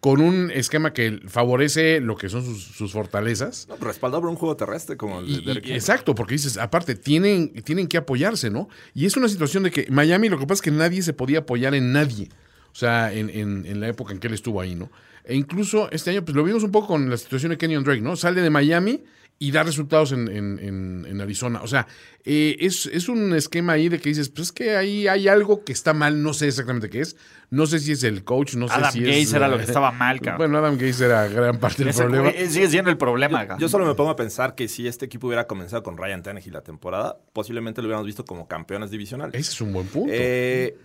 con un esquema que favorece lo que son sus, sus fortalezas. No, respaldado por un juego terrestre como el de Y- y- Derek Henry. exacto, porque dices, aparte, tienen, tienen que apoyarse, ¿no? Y es una situación de que Miami lo que pasa es que nadie se podía apoyar en nadie. O sea, en, en- en la época en que él estuvo ahí, ¿no? E incluso este año, pues lo vimos un poco con la situación de Kenyon Drake, ¿no? Sale de Miami y da resultados en, en- en- en Arizona. O sea, eh, es, es un esquema ahí de que dices, pues es que ahí hay algo que está mal, no sé exactamente qué es. No sé si es el coach, no sé Adam si Gase es... era lo que estaba mal, cabrón. Bueno, Adam Gaze era gran parte del problema. sigue siendo el problema. cabrón. Yo solo me pongo a pensar que si este equipo hubiera comenzado con Ryan Tannehill la temporada, posiblemente lo hubiéramos visto como campeones divisionales. Ese es un buen punto. Eh,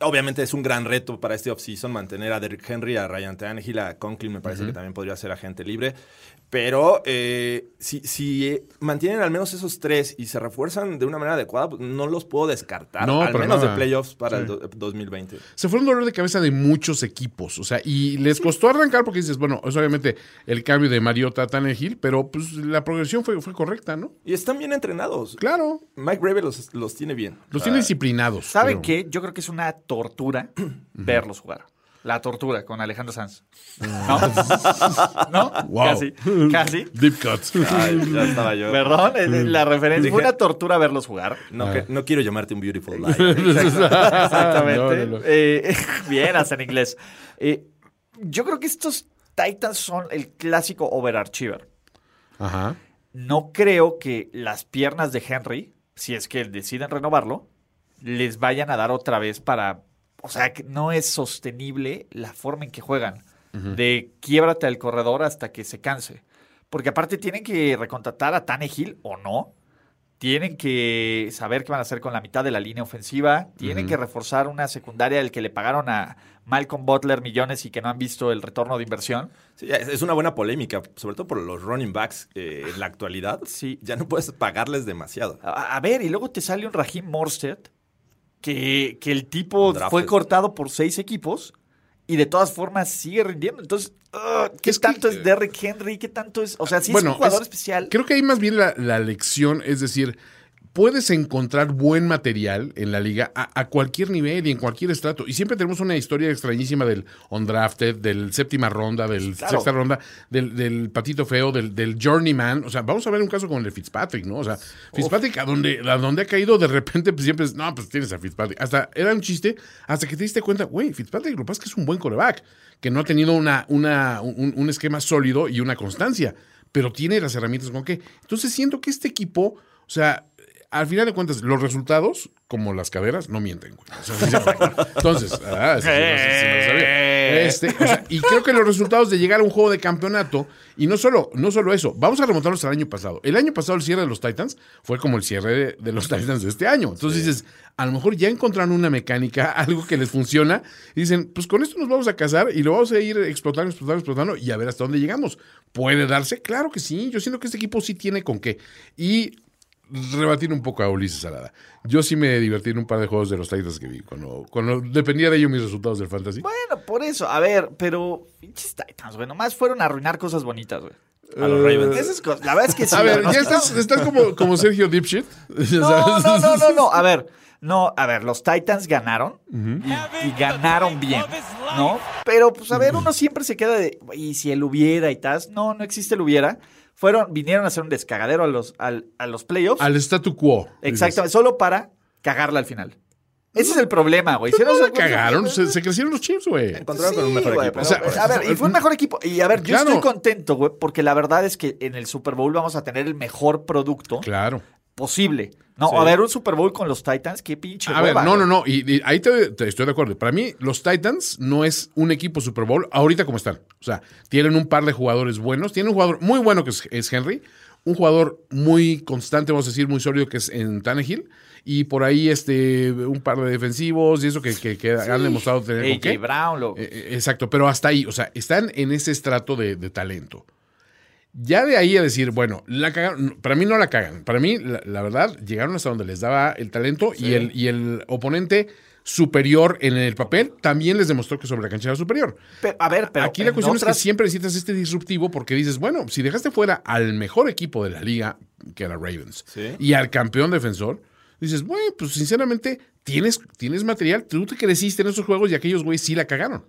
Obviamente es un gran reto para este offseason mantener a Derrick Henry, a Ryan Tannehill, a Conklin me parece que también podría ser agente libre. Pero eh, si, si mantienen al menos esos tres y se refuerzan de una manera adecuada, pues, no los puedo descartar. No, al menos nada. de playoffs para Sí. el do- 2020. Se fue un dolor de cabeza de muchos equipos. O sea, y les costó arrancar porque dices, bueno, es obviamente el cambio de Mariota a Tannehill, pero pues la progresión fue, fue correcta, ¿no? Y están bien entrenados. Claro. Mike Gravel los, los tiene bien. Los tiene disciplinados. ¿Saben pero- qué? Yo creo que es una tortura *clears throat* verlos jugar. La tortura con Alejandro Sanz. ¿No? *laughs* ¿No? Wow. Casi. Casi. Deep cuts. Ay, ya estaba yo. Perdón, eh, la referencia. Fue una tortura verlos jugar. No, que- no quiero llamarte un beautiful *laughs* liar. Exactamente. No, no, no. Eh, *laughs* bien, hasta en inglés. Eh, yo creo que estos Titans son el clásico overachiever. Ajá. No creo que las piernas de Henry, si es que deciden renovarlo, les vayan a dar otra vez para. O sea, que no es sostenible la forma en que juegan. De quiebrate al corredor hasta que se canse. Porque aparte tienen que recontratar a Tannehill o no. Tienen que saber qué van a hacer con la mitad de la línea ofensiva. Tienen que reforzar una secundaria del que le pagaron a Malcolm Butler millones y que no han visto el retorno de inversión. Sí, es es una buena polémica, sobre todo por los running backs eh, en la actualidad. Sí. Ya no puedes pagarles demasiado. A, a ver, y luego te sale un Raheem Morstead que, que el tipo Drafted. fue cortado por seis equipos y de todas formas sigue rindiendo. Entonces, ¿qué Es tanto eh, es Derrick Henry? ¿Qué tanto es? O sea, Bueno, es un jugador es- especial. Creo que ahí más bien la, la lección es decir, puedes encontrar buen material en la liga a, a cualquier nivel y en cualquier estrato. Y siempre tenemos una historia extrañísima del undrafted, del séptima ronda, del Claro. sexta ronda, del, del patito feo, del, del journeyman. O sea, vamos a ver un caso con el de Fitzpatrick, ¿no? O sea, Fitzpatrick a donde, a donde ha caído de repente, pues siempre es, no, pues tienes a Fitzpatrick. Hasta era un chiste, hasta que te diste cuenta, güey, Fitzpatrick lo que pasa es que es un buen coreback, que no ha tenido una, una, un, un esquema sólido y una constancia, pero tiene las herramientas con qué. Entonces siento que este equipo, o sea, al final de cuentas, los resultados, como las caderas, no mienten, güey. O sea, sinceramente. Entonces, ah, sí, sí, sabía. Este, o sea, y creo que los resultados de llegar a un juego de campeonato, y no solo, no solo eso, vamos a remontarnos al año pasado. El año pasado el cierre de los Titans fue como el cierre de, de los Titans de este año. Entonces dices, a lo mejor ya encontraron una mecánica, *laughs* algo que les funciona, y dicen, pues con esto nos vamos a casar y lo vamos a ir explotando, explotando, explotando, y a ver hasta dónde llegamos. ¿Puede darse? Claro que sí. Yo siento que este equipo sí tiene con qué. Y rebatir un poco a Ulises Salada. Yo sí me divertí en un par de juegos de los Titans que vi, cuando, cuando dependía de ellos mis resultados del fantasy. Bueno, por eso. A ver, pero pinches Titans, güey. Nomás fueron a arruinar cosas bonitas, güey. A los Ravens. Esas cosas- La verdad es que sí. a ver, ¿no? ya estás, estás como, como Sergio Dipshit. Ya *laughs* No, sabes. no, no, no, no. A ver, no, a ver, los Titans ganaron y, y ganaron bien, ¿no? Pero, pues, a ver, uno siempre se queda de, y si el hubiera y tal. No, no existe el hubiera. Fueron, vinieron a hacer un descagadero a los, al- a los playoffs. Al statu quo. Exactamente, solo para cagarla al final. Ese es el problema, güey. Pero Si no la cagaron, se, se crecieron los chips, güey. Encontraron con un mejor güey, equipo. pero, O sea, a ver, y fue un *laughs* mejor equipo. Y a ver, yo Claro. estoy contento, güey, porque la verdad es que en el Super Bowl vamos a tener el mejor producto Claro. Posible. No, Sí. a ver, un Super Bowl con los Titans, qué pinche A ver, no, no, no. Y, y ahí te, te estoy de acuerdo. Para mí, los Titans no es un equipo Super Bowl ahorita como están. O sea, tienen un par de jugadores buenos. Tienen un jugador muy bueno que es, es Henry. Un jugador muy constante, vamos a decir, muy sólido que es en Tannehill. Y por ahí este un par de defensivos y eso que, que- que han demostrado tener AJ. Brown, lo... Eh, eh, exacto, pero hasta ahí, o sea, están en ese estrato de, de talento. Ya de ahí a decir, bueno, la cagaron, para mí no la cagan. Para mí, la, la verdad, llegaron hasta donde les daba el talento y, el, y el oponente superior en el papel también les demostró que sobre la cancha era superior. Pero, a ver, pero Aquí la cuestión otras- es que siempre necesitas este disruptivo porque dices, bueno, si dejaste fuera al mejor equipo de la liga, que era Ravens, Sí. y al campeón defensor, dices, bueno, pues sinceramente, tienes, tienes material, tú te creciste en esos juegos y aquellos güeyes sí la cagaron.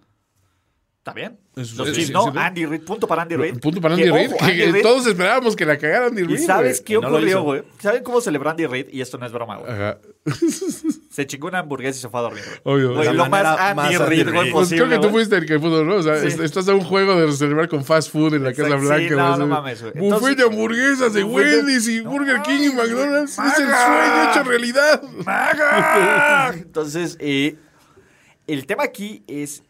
Está bien. Los Chiefs, no, sí. Andy Reid, punto para Andy Reid. Punto para Que, Andy Reid. ojo, que- Andy que Reid- Todos esperábamos que la cagara Andy Reid. ¿Y sabes güey. qué no ocurrió, güey? ¿Saben cómo celebró Andy Reid? Y esto no es broma, güey. Ajá. *laughs* Se chingó una hamburguesa y se fue a dormir, güey. Obvio. Güey, La lo más Andy Reid, güey. Pues posible, creo que tú fuiste el que pudo, ¿no? O sea, Sí. estás a un juego de celebrar con fast food en la Casa sí, Blanca. no, no mames, güey. Buffet de hamburguesas de Wendy's y No Burger King y McDonald's. Es el sueño hecho realidad. *laughs* ¡Maga! *laughs* Entonces, eh, el tema aquí es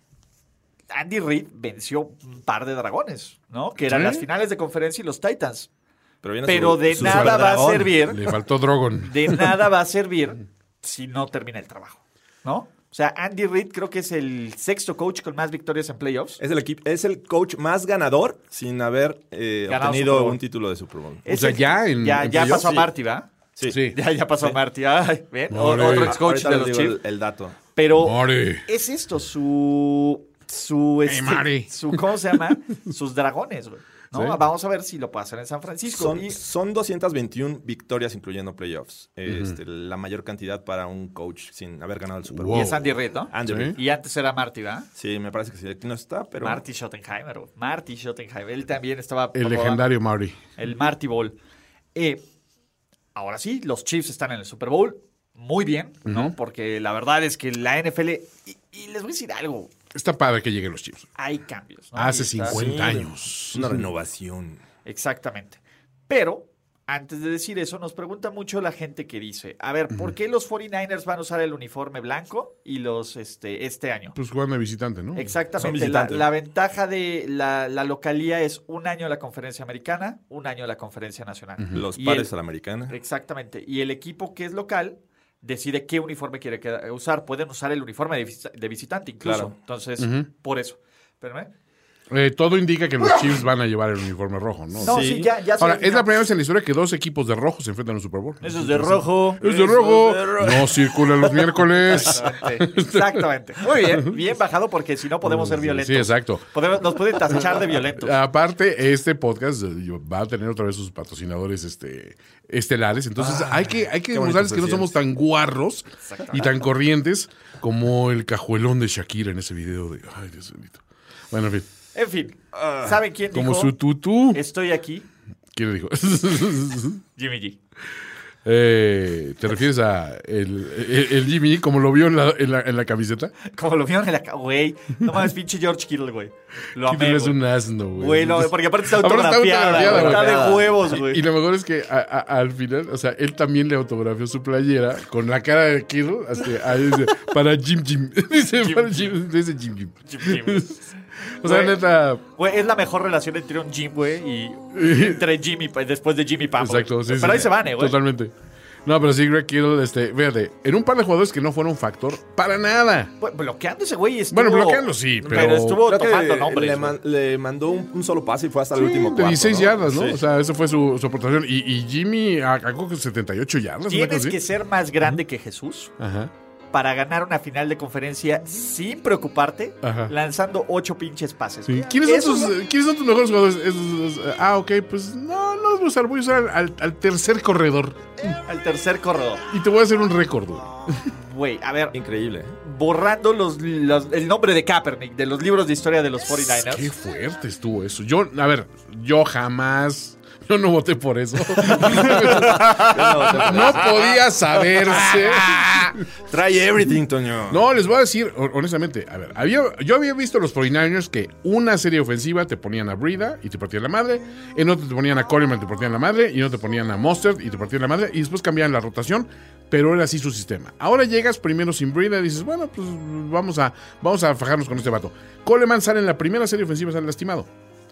Andy Reid venció un par de dragones, ¿no? Que eran Sí. las finales de conferencia y los Titans. Pero, viene Pero su- de su nada va a servir, Le faltó Drogon. de nada va a servir si no termina el trabajo, ¿no? O sea, Andy Reid creo que es el sexto coach con más victorias en playoffs. Es el, equipo, es el coach más ganador sin haber eh, obtenido un título de Super Bowl. Es sea, el- ya en- ya, en ya playoffs, pasó a. Marty, ¿va? Sí. Sí. *laughs* Ya, ya pasó a Marty. Ay, ¿ven? O- More. Otro ex coach Ahorita de los Chiefs. el, el dato. Pero More. es esto, su. Su, este, Mari. su. ¿Cómo se llama? *laughs* Sus dragones, güey. ¿no? Sí. Vamos a ver si lo puede hacer en San Francisco. Son, Y- son 221 victorias incluyendo playoffs. Este, la mayor cantidad para un coach sin haber ganado el Super Bowl. y es Andy Reid, ¿no? Andy Sí. Y antes era Marty, ¿va? Sí, me parece que sí. Aquí no está, pero... Marty Schottenheimer, güey. Marty Schottenheimer. Él también estaba. El legendario Marty. El Marty Bowl. Eh, ahora sí, los Chiefs están en el Super Bowl. Muy bien, ¿no? Porque la verdad es que la NFL. Y, y les voy a decir algo. Está padre que lleguen los Chiefs. Hay cambios. ¿no? Hace Y está- 50 Sí. años. Una renovación. Exactamente. Pero, antes de decir eso, nos pregunta mucho la gente que dice: A ver, ¿por qué los 49ers van a usar el uniforme blanco y los este, este año? Pues jugando de visitante, ¿no? Exactamente. La, visitantes. la ventaja de la, la localía es un año la conferencia americana, un año la conferencia nacional. Los Y pares el- a la americana. Exactamente. Y el equipo que es local decide qué uniforme quiere usar. Pueden usar el uniforme de, vis- de visitante incluso. Claro. Entonces, por eso. Espérame. Eh, todo indica que los Chiefs van a llevar el uniforme rojo, ¿no? No, sí, Sí. ya, ya Ahora, es la primera vez en la historia que dos equipos de rojo se enfrentan en el Super Bowl. Eso es de rojo. Es de rojo. No circula los miércoles. Exactamente. Exactamente. Muy bien. Bien bajado porque si no podemos ser violentos. Sí, exacto. Podemos- nos pueden tachar de violentos. Aparte, este podcast eh, va a tener otra vez sus patrocinadores este, estelares. Entonces, hay que, hay que demostrarles que no somos tan guarros y tan corrientes como el cajuelón de Shakira en ese video de. Ay, Dios bendito. Bueno, en fin. En fin. ¿Saben quién Como dijo? su tutú. Estoy aquí. ¿Quién dijo? *laughs* *laughs* Jimmy G. Eh, ¿Te refieres a el, el- el Jimmy, como lo vio en la, en la, en la camiseta? Como lo vieron en la... Güey. No mames, pinche George Kittle, güey. Lo Kittle amé, es güey. un asno, güey. Güey, no, porque aparte está autografiada, güey. Está güey. de huevos, güey. Y lo mejor es que a- a- al final, o sea, él también le autografió su playera con la cara de Kittle, hasta ahí dice, para Jim Jim. *laughs* Dice, para Jim, dice Jim Jim. Jim Jim. O sea, Güey. neta, Güey, es la mejor relación entre un Jim, güey, y *laughs* entre Jimmy, después de Jimmy Pam. exacto. sí, Pero sí. ahí se van, eh, güey. Totalmente. No, pero sí, Greg Kittle, este, fíjate, en un par de jugadores que no fueron factor para nada. Bloqueando ese güey estuvo... Bueno, bloqueando sí, pero- estuvo Creo que tomando nombres, le, man- le mandó un, un solo pase y fue hasta el último cuarto. 16 ¿no? yardas, ¿no? Sí. O sea, esa fue su, su aportación. Y, y Jimmy, a, a creo que 78 yardas. Tienes que ser más grande que Jesús Ajá. Para ganar una final de conferencia sin preocuparte, Ajá. lanzando ocho pinches pases. Sí. güey. ¿Quiénes, son tus, no- ¿Quiénes son tus mejores jugadores? Esos- esos- ah, ok, pues no, no los voy a usar. Voy a usar al, al tercer corredor. Al tercer corredor. Y te voy a hacer un récord, güey. Güey, a ver, Increíble. borrando los, los- el nombre de Kaepernick de los libros de historia de los 49ers. Qué fuerte estuvo eso. Yo, a ver, yo jamás. Yo no voté por eso. no podía saberse. Trae everything, Toño. No, les voy a decir, hon- honestamente, a ver, había, yo había visto los 49ers que una serie ofensiva te ponían a Brida y te partían la madre, en otra te ponían a Coleman y te partían la madre, y en otra te ponían a Mustard y te partían la madre, y después cambiaban la rotación, pero era así su sistema. Ahora llegas primero sin Brida y dices, bueno, pues vamos a, vamos a fajarnos con este vato. Coleman sale en la primera serie ofensiva, sale lastimado.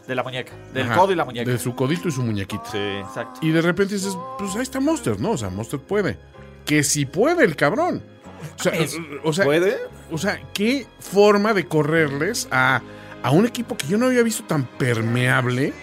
De la muñeca. Del Ajá, codo y la muñeca. De su codito y su muñequita. Sí. Exacto. Y de repente dices, pues ahí está Mustard, ¿no? O sea, Mustard puede. Que si puede el cabrón. O sea, Es- o sea, ¿Puede? o sea, qué forma de correrles a, a un equipo que yo no había visto tan permeable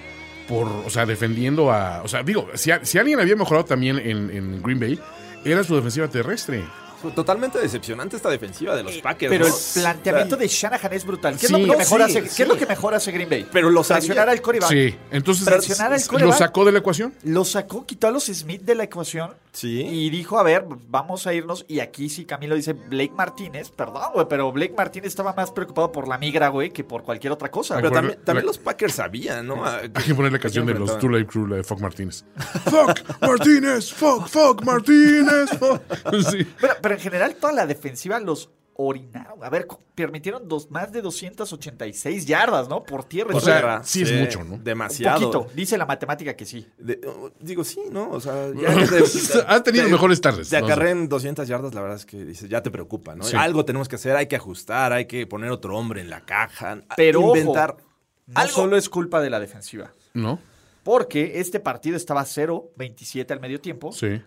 por, o sea, defendiendo a. O sea, digo, si, a- si alguien había mejorado también en, en Green Bay, era su defensiva terrestre. Totalmente decepcionante esta defensiva de los Packers. Pero el planteamiento O sea, de Shanahan es brutal. ¿Qué es lo que mejor sí, hace? ¿Qué sí. es lo que mejor hace Green Bay? Pero lo presionar al coreback. Sí, entonces Presionar al lo quarterback. sacó de la ecuación. Lo sacó, quitó a los Smith de la ecuación. Sí. Y dijo, a ver, vamos a irnos. Y aquí sí Camilo dice Blake Martínez. Perdón, güey, pero Blake Martínez estaba más preocupado por la migra, güey, que por cualquier otra cosa. Pero también, también la- los Packers sabían, ¿no? Hay que poner la canción de los. True Life Crew, la de Fuck Martínez. *laughs* fuck Martínez, fuck, fuck Martínez. fuck. *laughs* Sí. Pero, pero en general toda la defensiva los orinaron. A ver, permitieron dos, más de 286 yardas, ¿no? Por tierra. O sea, sí es mucho, ¿no? un Demasiado. poquito. Dice la matemática que sí. De- uh, digo, sí, ¿no? O sea, *laughs* ya te- tenido te- mejores tardes. Te acarreen 200 yardas, la verdad es que dices, ya te preocupa, ¿no? Sí. Algo tenemos que hacer, hay que ajustar, hay que poner otro hombre en la caja, Pero inventar. ojo, no algo. solo es culpa de la defensiva. ¿No? Porque este partido estaba 0-27 al medio tiempo. Sí.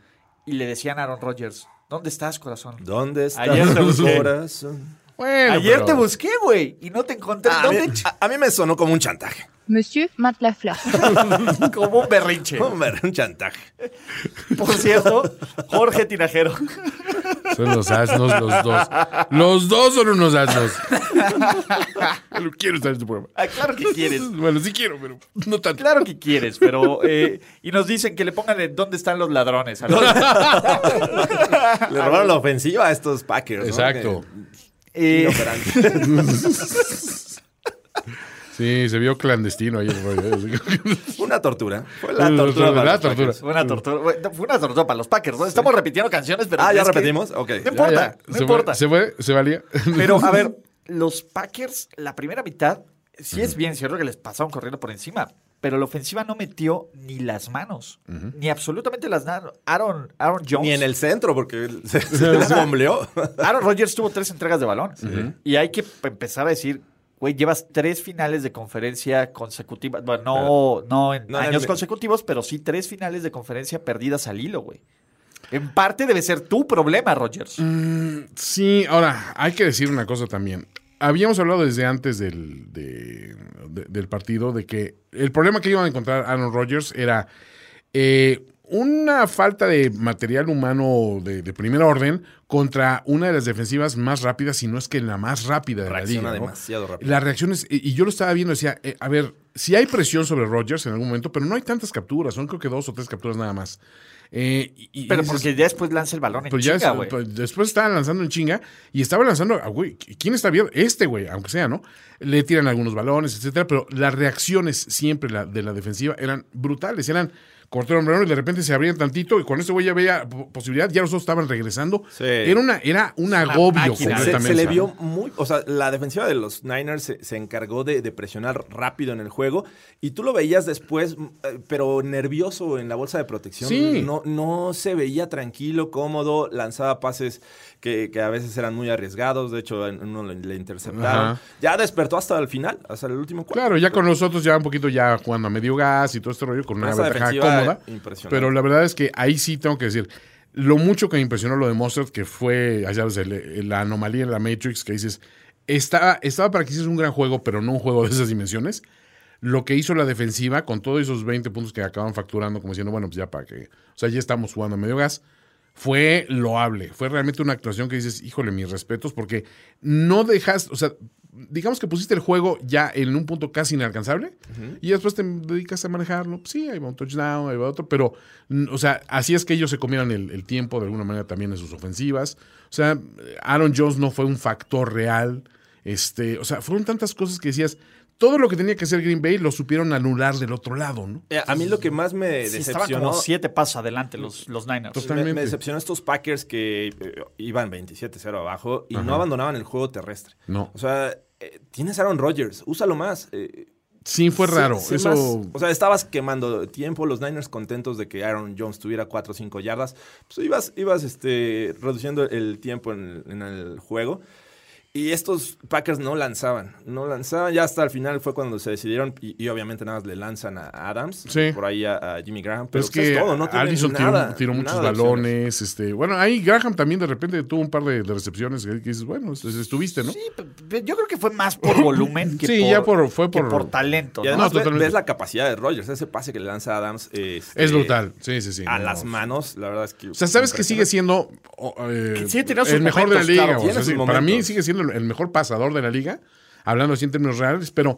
Y le decían a Aaron Rodgers, ¿Dónde estás, corazón? ¿Dónde está Ayer te tu busqué. corazón? Bueno, Ayer pero- te busqué, güey, y no te encontré. Ah, a, mí, ¿Dónde? ch- a- a mí me sonó como un chantaje. Monsieur fleur. *laughs* Como un berrinche. Un chantaje. Por cierto, Jorge Tinajero. Son los asnos los dos. Los dos son unos asnos. No quiero estar en este programa. Ah, claro que quieres. Bueno, sí quiero, pero no tanto. Claro que quieres, pero. eh, y nos dicen que le pongan en dónde están los ladrones. *laughs* a los- Le robaron la ofensiva a estos Packers. Exacto. *laughs* Eh. Sí, se vio clandestino ahí. Una tortura. Fue la tortura. para La los tortura. Packers. Fue una tortura. Fue una tortura para los Packers. ¿no? Estamos repitiendo canciones, pero. Ah, ¿ya es que- repetimos? Ok. No importa, Ya, ya. no ¿Se importa. Fue, ¿Se fue? ¿Se valía? Pero, a ver, *laughs* los Packers, la primera mitad, sí es bien cierto que les pasaron corriendo por encima, pero la ofensiva no metió ni las manos, ni absolutamente las manos. Aaron, Aaron Jones. Ni en el centro, porque *laughs* se, se bombleó. Aaron Rodgers tuvo tres entregas de balón. Y hay que empezar a decir, güey, llevas tres finales de conferencia consecutivas. Bueno, no, no en No, años consecutivos, pero sí tres finales de conferencia perdidas al hilo, güey. En parte debe ser tu problema, Rodgers. Sí, ahora, hay que decir una cosa también. Habíamos hablado desde antes del, de- de- del partido de que el problema que iban a encontrar Aaron Rodgers era eh, una falta de material humano de, de primer orden contra una de las defensivas más rápidas, si no es que la más rápida de Reacciona la liga. ¿no? demasiado rápido. Las reacciones, y y yo lo estaba viendo, decía, eh, a ver, si hay presión sobre Rodgers en algún momento, pero no hay tantas capturas, son creo que dos o tres capturas nada más. Eh, y- Pero porque ya después lanza el balón en pues chinga, güey. pues después estaban lanzando en chinga y estaba lanzando a güey. ¿Quién está bien? Este güey, aunque sea, ¿no? Le tiran algunos balones, etcétera, pero las reacciones siempre la- de la defensiva eran brutales, eran cortaron balón y de repente se abrían tantito y con este güey ya veía po- posibilidad, ya los otros estaban regresando. Sí. Era una era un agobio máquina. Se, se completamente. le vio muy. O sea, la defensiva de los Niners se, se encargó de, de presionar rápido en el juego. Y tú lo veías después, eh, pero nervioso en la bolsa de protección. Sí. No, no se veía tranquilo, cómodo. Lanzaba pases que, que a veces eran muy arriesgados. De hecho, uno le, le interceptaron. Ajá. Ya despertó hasta el final, hasta el último cuarto. Claro, ya con nosotros ya un poquito ya jugando a medio gas y todo este rollo con una ventaja cómoda. impresionante. Pero la verdad es que ahí sí tengo que decir, lo mucho que me impresionó lo de Mustard, que fue, sabes, el- la anomalía en la Matrix, que dices, estaba, estaba para que hiciese un gran juego, pero no un juego de esas dimensiones. Lo que hizo la defensiva con todos esos 20 puntos que acaban facturando, como diciendo, bueno, pues ya para que, o sea, ya estamos jugando a medio gas, fue loable. Fue realmente una actuación que dices, híjole, mis respetos, porque no dejas, o sea, digamos que pusiste el juego ya en un punto casi inalcanzable y después te dedicas a manejarlo. Pues sí, ahí va un touchdown, ahí va otro, pero, o sea, así es que ellos se comieron el, el tiempo de alguna manera también en sus ofensivas. O sea, Aaron Jones no fue un factor real. Este, o sea, fueron tantas cosas que decías, todo lo que tenía que hacer Green Bay lo supieron anular del otro lado, ¿no? Eh, A mí lo que más me Sí, estaban decepcionó. como siete pasos adelante los, los Niners. Me, Totalmente. me decepcionó estos Packers que eh, iban 27-0 abajo y no abandonaban el juego terrestre. No. O sea, eh, tienes a Aaron Rodgers, úsalo más. eh, Sí, fue raro. Eso. más. o sea, estabas quemando tiempo, los Niners contentos de que Aaron Jones tuviera 4 o 5 yardas. Pues ibas, ibas este, reduciendo el tiempo en el, en el juego. Y estos Packers no lanzaban, no lanzaban. Ya hasta el final fue cuando se decidieron y, y obviamente nada más le lanzan a Adams, Sí. por ahí a, a Jimmy Graham. Pero Pero es pues, que es todo, no Allison tiró, nada, tiró muchos nada balones. Este, bueno, ahí Graham también de repente tuvo un par de, de recepciones que, que dices, bueno, es- estuviste, ¿no? Sí, yo creo que fue más por *laughs* volumen que Sí, por, ya por- fue que por- por talento. Y ¿no? además No, ves la capacidad de Rodgers, ese pase que le lanza a Adams. este, Es brutal. Sí, sí, sí. A no. las manos, la verdad es que. O sea, sabes que sigue siendo eh, Que sigue teniendo sus el mejor de la liga. claro, o sea, tiene sí, sus para mí sigue siendo el, el mejor pasador de la liga, hablando así en términos reales, pero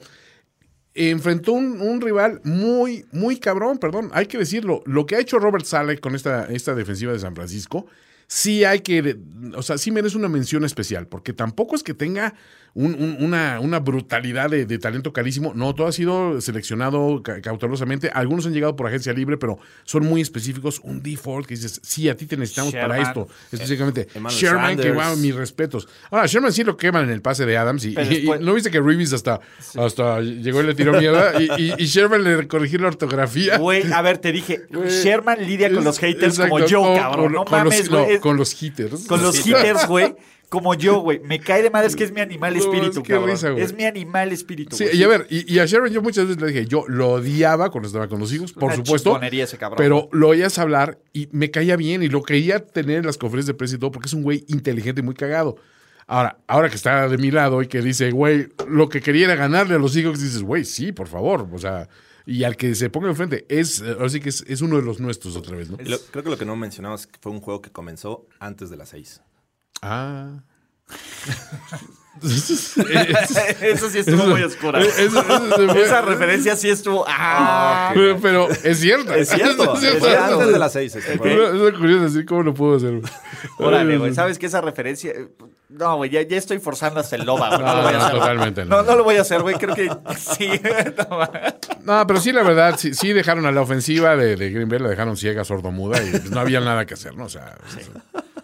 enfrentó un, rival muy, muy cabrón, perdón, hay que decirlo. Lo que ha hecho Robert Sale con esta, esta defensiva de San Francisco, sí hay que, o sea, sí merece una mención especial, porque tampoco es que tenga un- un- una, una brutalidad de, de talento carísimo. No, todo ha sido seleccionado ca- cautelosamente. Algunos han llegado por agencia libre, pero son muy específicos. Un default que dices, sí, a ti te necesitamos para esto, específicamente. Emmanuel Sherman, que wow, mis respetos. Ahora, Sherman sí lo queman en el pase de Adams. Y, no viste que Reeves hasta, hasta llegó y le tiró mierda. y, y- Sherman le corrigió la ortografía. Güey, a ver, te dije, Sherman lidia con los haters como yo, cabrón. con- no con los- no, con los hitters. con los hitters, güey. Como yo, güey. Me cae de madre, es que es mi animal No, espíritu, es que cabrón. risa, güey. es mi animal espíritu. Sí, y a ver, y, y a Sharon yo muchas veces le dije, yo lo odiaba cuando estaba con los hijos, por Una supuesto. ese cabrón. Pero lo oías hablar y me caía bien y lo quería tener en las conferencias de prensa y todo porque es un güey inteligente y muy cagado. Ahora, ahora que está de mi lado y que dice, güey, lo que quería era ganarle a los Seahawks, dices, güey, sí, por favor. O sea, y al que se ponga enfrente, es, eh, ahora sí que es, es uno de los nuestros otra vez, ¿no? Lo- creo que lo que no mencionamos es que fue un juego que comenzó antes de las 6. Ah. *laughs* Eso sí estuvo muy oscura. Eso- eso. Esa referencia sí estuvo. Ah, Pero, pero es cierto. *laughs* Es cierto, Es fue cierto. antes de las 6. Este juego. Es curioso decir cómo lo puedo hacer. Órale, güey. ¿Sabes que esa referencia? No, güey, ya, ya estoy forzando hasta el loba, güey. No, No, lo voy a no, hacer. güey. totalmente no. No, no lo voy a hacer, güey. Creo que sí. *laughs* No, pero sí, la verdad, sí, sí dejaron a la ofensiva de, de Green Bay, la dejaron ciega, sordomuda y pues, no había nada que hacer, ¿no? O sea,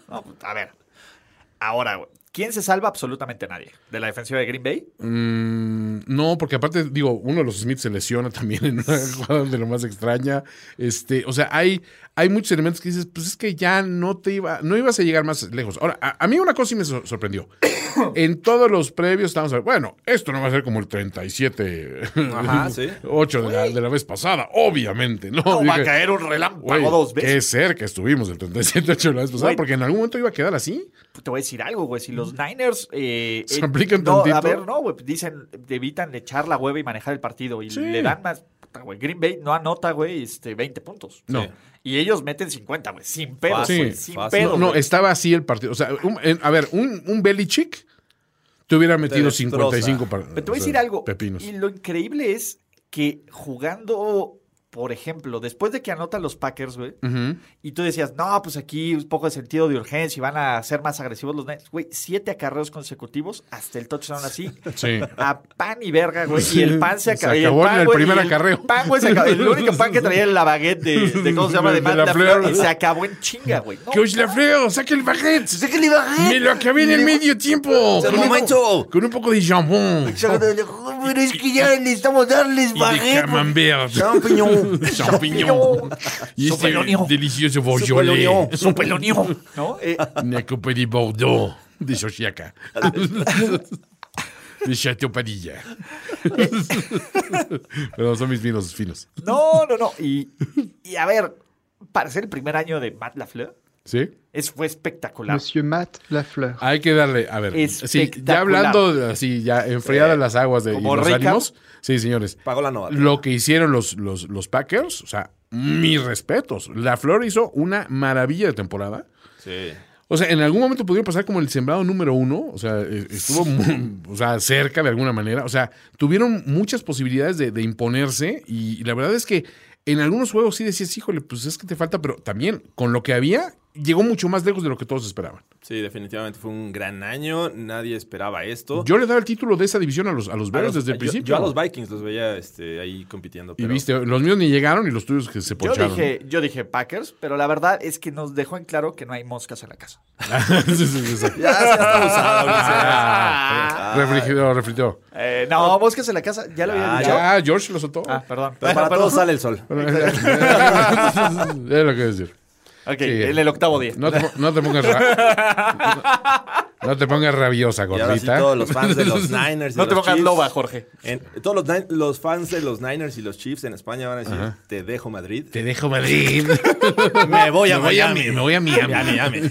No, pues, a ver. Ahora, güey. ¿Quién se salva? Absolutamente nadie. ¿De la defensiva de Green Bay? mm, no, porque aparte, digo, uno de los Smiths se lesiona también en una jugada de lo más extraña. Este, o sea, hay, hay muchos elementos que dices, pues es que ya no te iba, no ibas a llegar más lejos. Ahora, a, a mí una cosa sí me sor- sorprendió. *laughs* en todos los previos estábamos a ver, bueno, esto no va a ser como el 37 Ajá, *laughs* sí. 8 de la, de la vez pasada, obviamente, ¿no? No va a caer un relámpago dos Qué veces. cerca estuvimos del 37-8 la vez pasada, porque en algún momento iba a quedar así. Te voy a decir algo, güey. Si los Niners. Eh, Se eh, aplican no, tantito. A ver, no, güey. Dicen, evitan echar la hueva y manejar el partido. Y Sí. le dan más. Puta, güey. Green Bay no anota, güey, este, 20 puntos. No. Sí. Y ellos meten 50, güey. Sin pedo, Fácil, güey. Sin fácil. pedo. No, no, estaba así el partido. O sea, un- en- a ver, un, un Belichick te hubiera metido destroza. 55 par- Pero te voy a decir algo. Pepinos. Y lo increíble es que jugando, por ejemplo, después de que anotan los Packers, güey, y tú decías, no, pues aquí un poco de sentido de urgencia y van a ser más agresivos los Niners. Güey, siete acarreos consecutivos hasta el touchdown así. *laughs* Sí. *laughs* A pan y verga, güey. Y el pan se Se acabó. y acabó en el primer y el acarreo. pan, güey, se acabó. El único pan que traía era la baguette de, de ¿cómo se *laughs* llama? De, De la Fleur. Y se acabó en chinga, güey. No, Coach Lafleur, saque el baguette. ¡Sáquele baguette! Me lo acabé en el medio tiempo. ¡Es el Con un- momento! Con un poco de jambón. Pero es que ya necesitamos darles baguette. camembert. *laughs* Champiñón. Champiñón. Y este Sopelonión. delicioso beaujolais. Su pelonión, ¿no? *laughs* Eh, Una copa de Bordeaux. *laughs* De Xochiaca. De Chateau Padilla. Pero son mis vinos finos. no, no, no. Y, y a ver, para ser el primer año de Matt Lafleur, ¿Sí? es, fue espectacular. Monsieur Matt Lafleur. Hay que darle, a ver, sí, Espectacular. ya hablando, así, ya enfriadas las aguas de y como los ánimos. Sí, señores. Pagó la nova. Lo que hicieron los, los, los Packers, o sea, mis respetos. La Flor hizo una maravilla de temporada. Sí. O sea, en algún momento pudieron pasar como el sembrado número uno. O sea, eh, estuvo muy- o sea, cerca de alguna manera. O sea, tuvieron muchas posibilidades de, de imponerse. Y, la verdad es que en algunos juegos sí decías, híjole, pues es que te falta. Pero también con lo que había, llegó mucho más lejos de lo que todos esperaban. Sí, definitivamente fue un gran año. Nadie esperaba esto. Yo le daba el título de esa división a los, a los A Bears los- desde el yo- principio. Yo a los Vikings los veía este, ahí compitiendo. y viste, los míos ni llegaron y los tuyos que se Yo poncharon. dije, yo dije Packers, pero la verdad es que nos dejó en claro que no hay moscas en la casa. *laughs* Sí, sí, sí, sí. Ya, está usado. Ah, refrigeró, refrigeró. Eh, no, moscas en la casa, ya lo había Ah, dicho. Ya, George lo soltó. Ah, perdón. Pero para todos sale el sol. *laughs* es lo que decir. Ok, Sí. en el octavo día. No te, no te pongas *laughs* no te pongas rabiosa, Y ahora sí, gordita. todos los fans de los *laughs* Niners. y No te pongas Chiefs, loba, Jorge. en- todos los, fans de los Niners y los Chiefs en España van a decir: Te dejo Madrid. Te dejo Madrid. *laughs* Me voy a me voy a, Miami. me voy a Miami. Miami.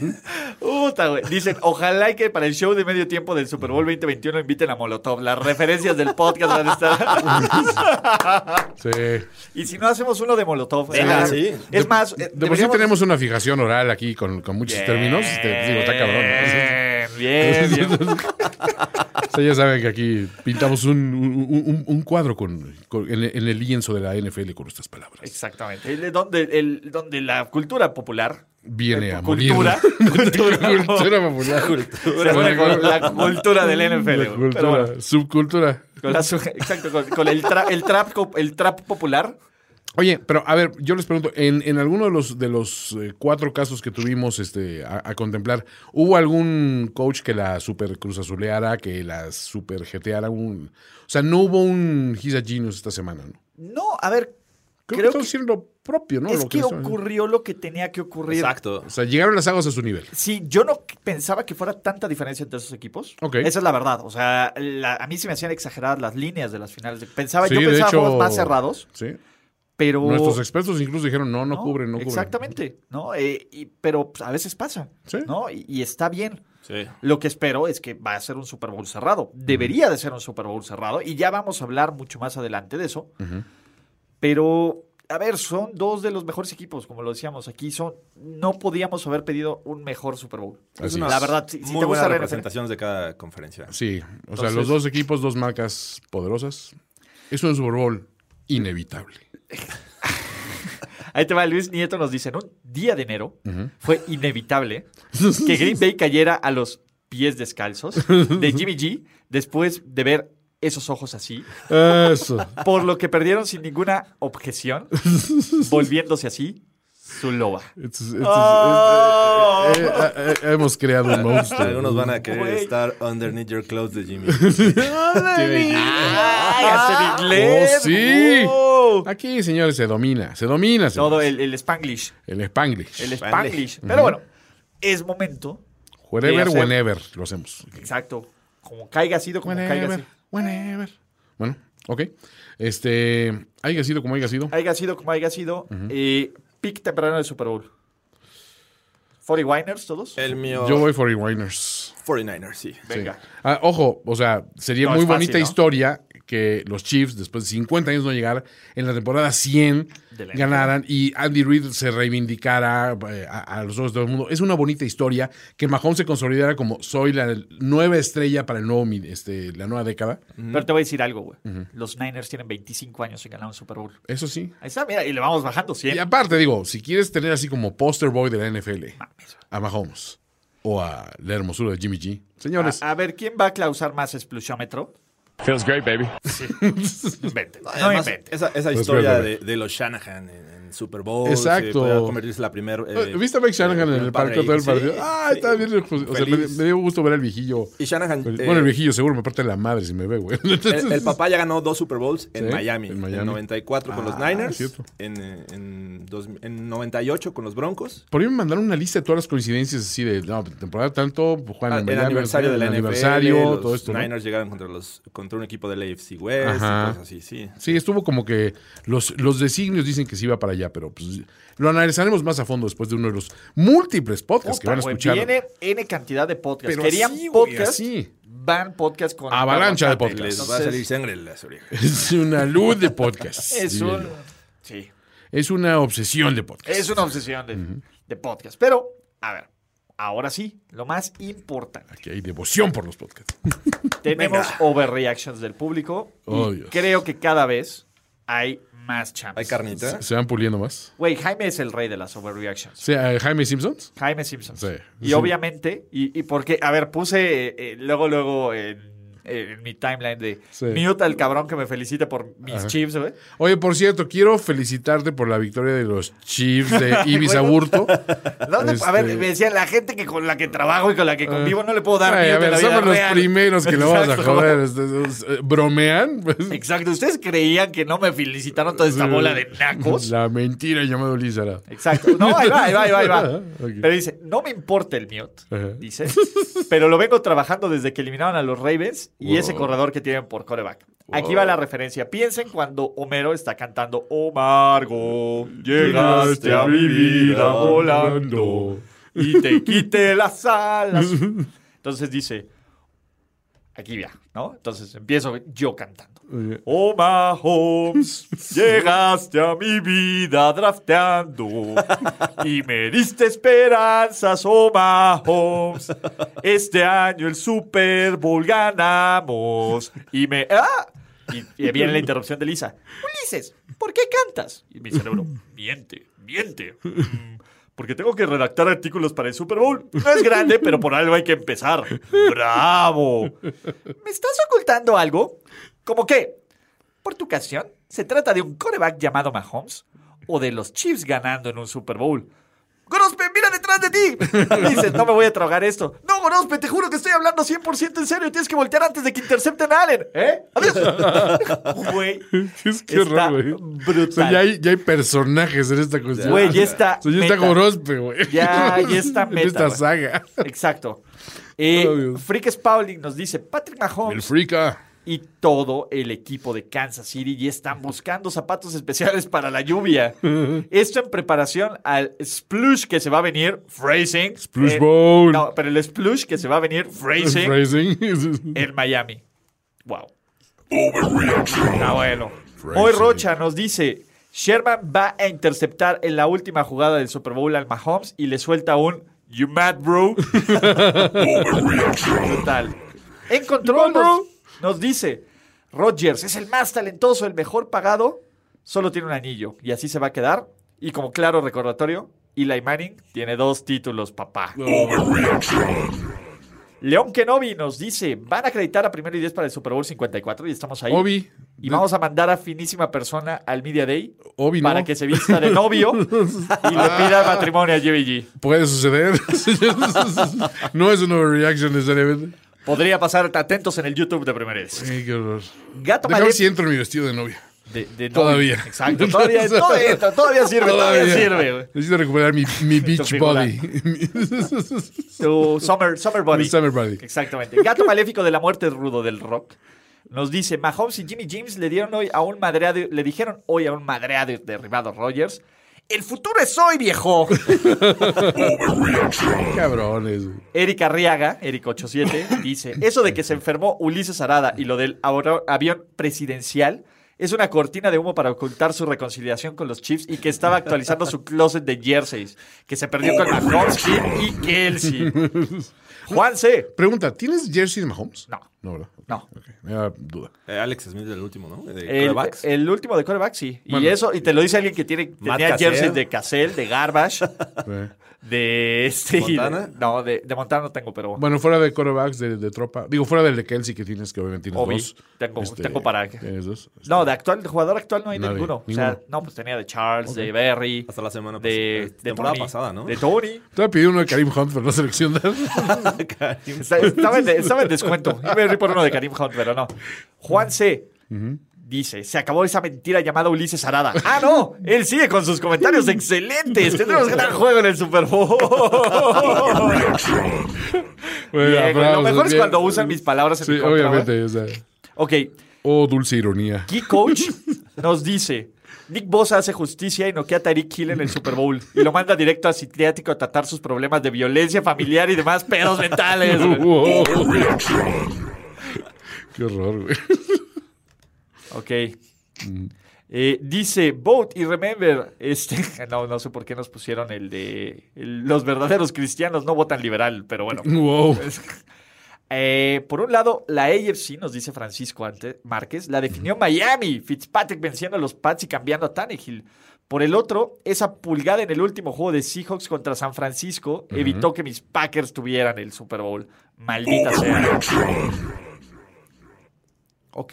Puta, güey. Dicen, ojalá y que para el show de medio tiempo del Super Bowl 2021 inviten a Molotov. Las referencias del podcast van a estar. *laughs* Sí. y si no hacemos uno de Molotov. Eh, sí. Es más, De por sí tenemos una fijación oral aquí con, con muchos términos. Este, digo, está cabrón. Bien, bien, *laughs* bien. O sea, ya saben que aquí pintamos un, un- un- un cuadro con, con- en, el- en el lienzo de la NFL con nuestras palabras. Exactamente. El- donde, el, donde la cultura popular. Viene eh, a morir. cultura, *laughs* cultura, cultura popular. une con la cultura del NFL. La cultura, bueno, subcultura. con la exacto, con, con el, tra- el, trap, el trap popular. Oye, pero a ver, yo les pregunto, en, en alguno de los de los eh, cuatro casos que tuvimos este, a, a contemplar, ¿hubo algún coach que la super cruzazuleara, que la super jeteara? Un, o sea, no hubo un He's a Genius esta semana, ¿no? No, a ver, Creo, Creo que que- están haciendo propio, ¿no? es Lo que ocurrió lo que tenía que ocurrir. Exacto. O sea, llegaron las aguas a su nivel. Sí, yo no pensaba que fuera tanta diferencia entre esos equipos. Ok. Esa es la verdad. O sea, la- a mí se me hacían exageradas las líneas de las finales. Pensaba, Sí, yo pensaba hecho, juegos más cerrados, Sí. Pero... Nuestros expertos incluso dijeron, no, no, cubren, no cubren. Exactamente, ¿no? Eh, y- pero pues, a veces pasa, Sí. ¿no? Y, y está bien. Sí. Lo que espero es que va a ser un Super Bowl cerrado. Debería de ser un Super Bowl cerrado y ya vamos a hablar mucho más adelante de eso. Pero, a ver, son dos de los mejores equipos, como lo decíamos aquí. Son, no podíamos haber pedido un mejor Super Bowl. Así la es. verdad, si, si Muy te gusta representaciones de cada conferencia. Sí, o sea, los dos equipos, dos marcas poderosas. Es un Super Bowl inevitable. *laughs* Ahí te va, Luis Nieto nos dice, en un día de enero fue inevitable que Green Bay cayera a los pies descalzos de Jimmy G después de ver esos ojos así, Eso. por lo que perdieron sin ninguna objeción, volviéndose así su loba. It's- it's- Oh. eh, eh, eh, eh, hemos creado un monstruo. Algunos van a querer estar underneath your clothes de Jimmy. *laughs* ¡Ay, hasta en inglés! ¡Oh, sí! ¡Wow! Aquí, señores, se domina, se domina. señores. Todo el, el Spanglish. El Spanglish. El Spanglish. Pero bueno, es momento. Wherever, whenever lo hacemos. Exacto. Como caiga sido, como caiga Whenever, sido. whenever. Bueno, ok. Este, haya sido como haya sido. Haya sido como haya sido. eh, pick temprano del Super Bowl. 49ers, todos. El mío, Yo voy for the Winers. 49ers, sí. Venga. Ah, ojo, o sea, sería No, muy fácil, bonita ¿no? historia que los Chiefs, después de 50 años no llegar, en la temporada 100 De la ganaran y Andy Reid se reivindicara eh, a, a los ojos de todo el mundo. Es una bonita historia que Mahomes se consolidara como soy la nueva estrella para el nuevo, este, la nueva década. Pero te voy a decir algo, güey. Los Niners tienen 25 años sin ganar un Super Bowl. Eso sí. Ahí está, mira, y le vamos bajando 100. Y aparte, digo, si quieres tener así como poster boy de la NFL a Mahomes o a la hermosura de Jimmy G, señores, A, a ver, ¿quién va a clausar más explusiómetro? Feels great, baby. *laughs* Invente. No Además, invente. esa, esa historia de, de los Shanahan en, Super Bowl. Exacto. convertirse en la primera. eh, ¿Viste a Mike Shanahan en el parque todo el partido? sí. ah, está bien. o sea, me, dio gusto ver al viejillo. Y Shanahan. Bueno, eh, el viejillo seguro me parte la madre si me ve, güey. El, el papá ya ganó dos Super Bowls en, Sí, Miami, en en Miami. 94 con los Ah, Niners, en, eh, en, dos- en 98 con los Broncos. Por ahí me mandaron una lista de todas las coincidencias así de, no, temporada tanto, Ah, en el Miami, aniversario de la NFL, aniversario, los todo esto. Niners llegaron contra, los, contra un equipo del AFC West Ajá. y cosas así, sí. Sí, estuvo como que los, los designios dicen que sí iba para allá, pero pues lo analizaremos más a fondo después de uno de los múltiples podcasts que van a escuchar. Viene N cantidad de podcasts. Pero Querían así, güey, podcast. así. Van podcast con. Avalancha de con- podcast. Les va a salir sangre en las orejas. Es una luz de podcast. *laughs* Es diría un. yo. Sí. Es una obsesión de podcast. Es una obsesión de, de podcast. Pero, a ver, ahora sí, lo más importante. Aquí hay devoción por los podcasts. Tenemos overreactions del público. y Oh, Dios. creo que cada vez hay más champs. ¿Hay carnita? Se van puliendo más. Güey, Jaime es el rey de las overreactions. O sea, Jaime Simpsons. Jaime Simpson. Sí. Y Sí. obviamente, y, y porque, a ver, puse eh, eh, luego, luego en, en mi timeline de Sí. mute al cabrón que me felicite por mis Ajá. chips, güey. Oye, por cierto, quiero felicitarte por la victoria de los Chiefs de *laughs* Ibis. Aburto. *laughs* A ver, Este- me decía la gente que con la que trabajo y con la que convivo no le puedo dar Ay, a mute en ver, la vida somos los real. primeros que lo vamos a joder. Este, este, ¿Bromean? Pues, Exacto. ¿Ustedes creían que no me felicitaron toda esta bola de nacos? *laughs* La mentira llamado Lizara. Exacto. No, ahí va, ahí va, ahí va. ahí va. Pero dice, no me importa el mute, Ajá. dice, pero lo vengo trabajando desde que eliminaron a los Ravens y Wow. ese corredor que tienen por coreback. Aquí va la referencia. Piensen cuando Homero está cantando Omargo, llegaste a mi vida volando y te *laughs* quité las alas. *laughs* Entonces dice, aquí ya, ¿no? Entonces empiezo yo cantando. Oh Mahomes, *laughs* llegaste a mi vida drafteando y me diste esperanzas, oh Mahomes. Este año el Super Bowl ganamos y me... ¡Ah! Y, y viene la interrupción de Lisa. Ulises, ¿por qué cantas? Y mi cerebro, miente, miente. Mm, Porque tengo que redactar artículos para el Super Bowl. No es grande, pero por algo hay que empezar. ¡Bravo! ¿Me estás ocultando algo? ¿Cómo qué? Por tu ocasión, ¿se trata de un coreback llamado Mahomes o de los Chiefs ganando en un Super Bowl? Gorospe, mira detrás de ti. *laughs* Dices, no me voy a tragar esto. No, Gorospe, te juro que estoy hablando 100% en serio. Tienes que voltear antes de que intercepten a Allen. ¿Eh? Adiós. *laughs* Güey. Es que Está horror, güey. brutal. O sea, ya hay, ya hay personajes en esta cuestión. Güey, ya está O sea, ya está. Gorospe, güey. Ya, ya *laughs* está En meta, esta güey. saga. Exacto. Eh, Oh, Dios. Freakes Pauling nos dice, Patrick El Mahomes Freaka. Y todo el equipo de Kansas City ya están buscando zapatos especiales para la lluvia. *laughs* Esto en preparación al Splush que se va a venir, phrasing. Splush eh, Bowl. No, pero el Splush que se va a venir, phrasing, Phrasing. *laughs* en Miami. Wow. Está bueno. Phrasing. Hoy Rocha nos dice, Sherman va a interceptar en la última jugada del Super Bowl al Mahomes y le suelta un You mad, bro? *laughs* Total. En control nos, dice, Rodgers es el más talentoso, el mejor pagado, solo tiene un anillo y así se va a quedar. Y como claro recordatorio, Eli Manning tiene dos títulos, papá. León Kenobi nos dice, van a acreditar a primero y diez para el Super Bowl 54 y estamos ahí. Obi. Y vamos a mandar a finísima persona al Media Day Obi, ¿no? para que se vista de novio *laughs* y le pida matrimonio a Jimmy G. Puede suceder. *laughs* no es una overreaction necesariamente. Podría pasar atentos en el YouTube de qué horror. Gato Déjame Malef- si entro en mi vestido de novia. De. Todavía. Exacto, todavía, *laughs* todavía, todavía sirve, todavía, sirve. güey. Necesito recuperar mi, mi *laughs* beach body. Tu summer, summer body. Mi *laughs* summer body. Exactamente. Gato maléfico de la muerte rudo del rock. Nos dice, Mahomes y Jimmy James le dieron hoy a un madreado, le dijeron hoy a un madreado derribado Rogers. El futuro es hoy, viejo. *laughs* Cabrones. güey. Eric Arriaga, Eric87, dice, eso de que se enfermó Ulises Arada y lo del avión presidencial es una cortina de humo para ocultar su reconciliación con los Chiefs y que estaba actualizando su closet de jerseys, que se perdió con Mahomes y Kelsey. *laughs* Juan C. Pregunta, ¿tienes jersey de Mahomes? No. No, ¿verdad? No. Me da duda. Eh, Alex Smith el último, ¿no? De El, el último de quarterback, sí. Y eso, y te lo dice alguien que tiene, tenía Cassell. jerseys de Cassell, de Garbage. *laughs* de este. de- ¿Montana? no, de, de Montana no tengo, pero Bueno, fuera de quarterbacks de, de tropa. Digo, fuera del de Kelsey que tienes, que obviamente tienes Obi. dos. Tengo- tengo para- ¿Tienes dos? No, de actual, de jugador actual no hay Nadie, ninguno. O sea, no, pues tenía de Charles, de Berry, Hasta la semana de, pasada. de temporada Tony, pasada, ¿no? De Tony. Te voy a pedir uno de Karim Hunt, pero no seleccionar. *laughs* Está- Estaba en, de- estaba en descuento. Iba a ir por uno de Karim Hunt, pero no. Juan C. Dice, se acabó esa mentira llamada Ulises Arada. *laughs* Ah, no, él sigue con sus comentarios excelentes. Tendremos gran juego en el Super Bowl. *laughs* Bueno, Bien, güey. Lo mejor es cuando usan mis palabras en Sí, mi contra, obviamente. O sea, Ok, oh, dulce ironía. Key Coach *laughs* nos dice: Nick Bosa hace justicia y noquea a Tyreek Hill en el Super Bowl y lo manda directo a psiquiátrico a tratar sus problemas de violencia familiar y demás pedos mentales. Qué horror, güey. Ok. Eh, dice Vote y remember, este, *laughs* no, no sé por qué nos pusieron el de el- los verdaderos cristianos no votan liberal, pero bueno. *laughs* Wow. Eh, por un lado, la AFC, nos dice Francisco Ante- Márquez, la definió Miami, Fitzpatrick venciendo a los Pats y cambiando a Tannehill. Por el otro, esa pulgada en el último juego de Seahawks contra San Francisco evitó que mis Packers tuvieran el Super Bowl. Maldita sea. Ok.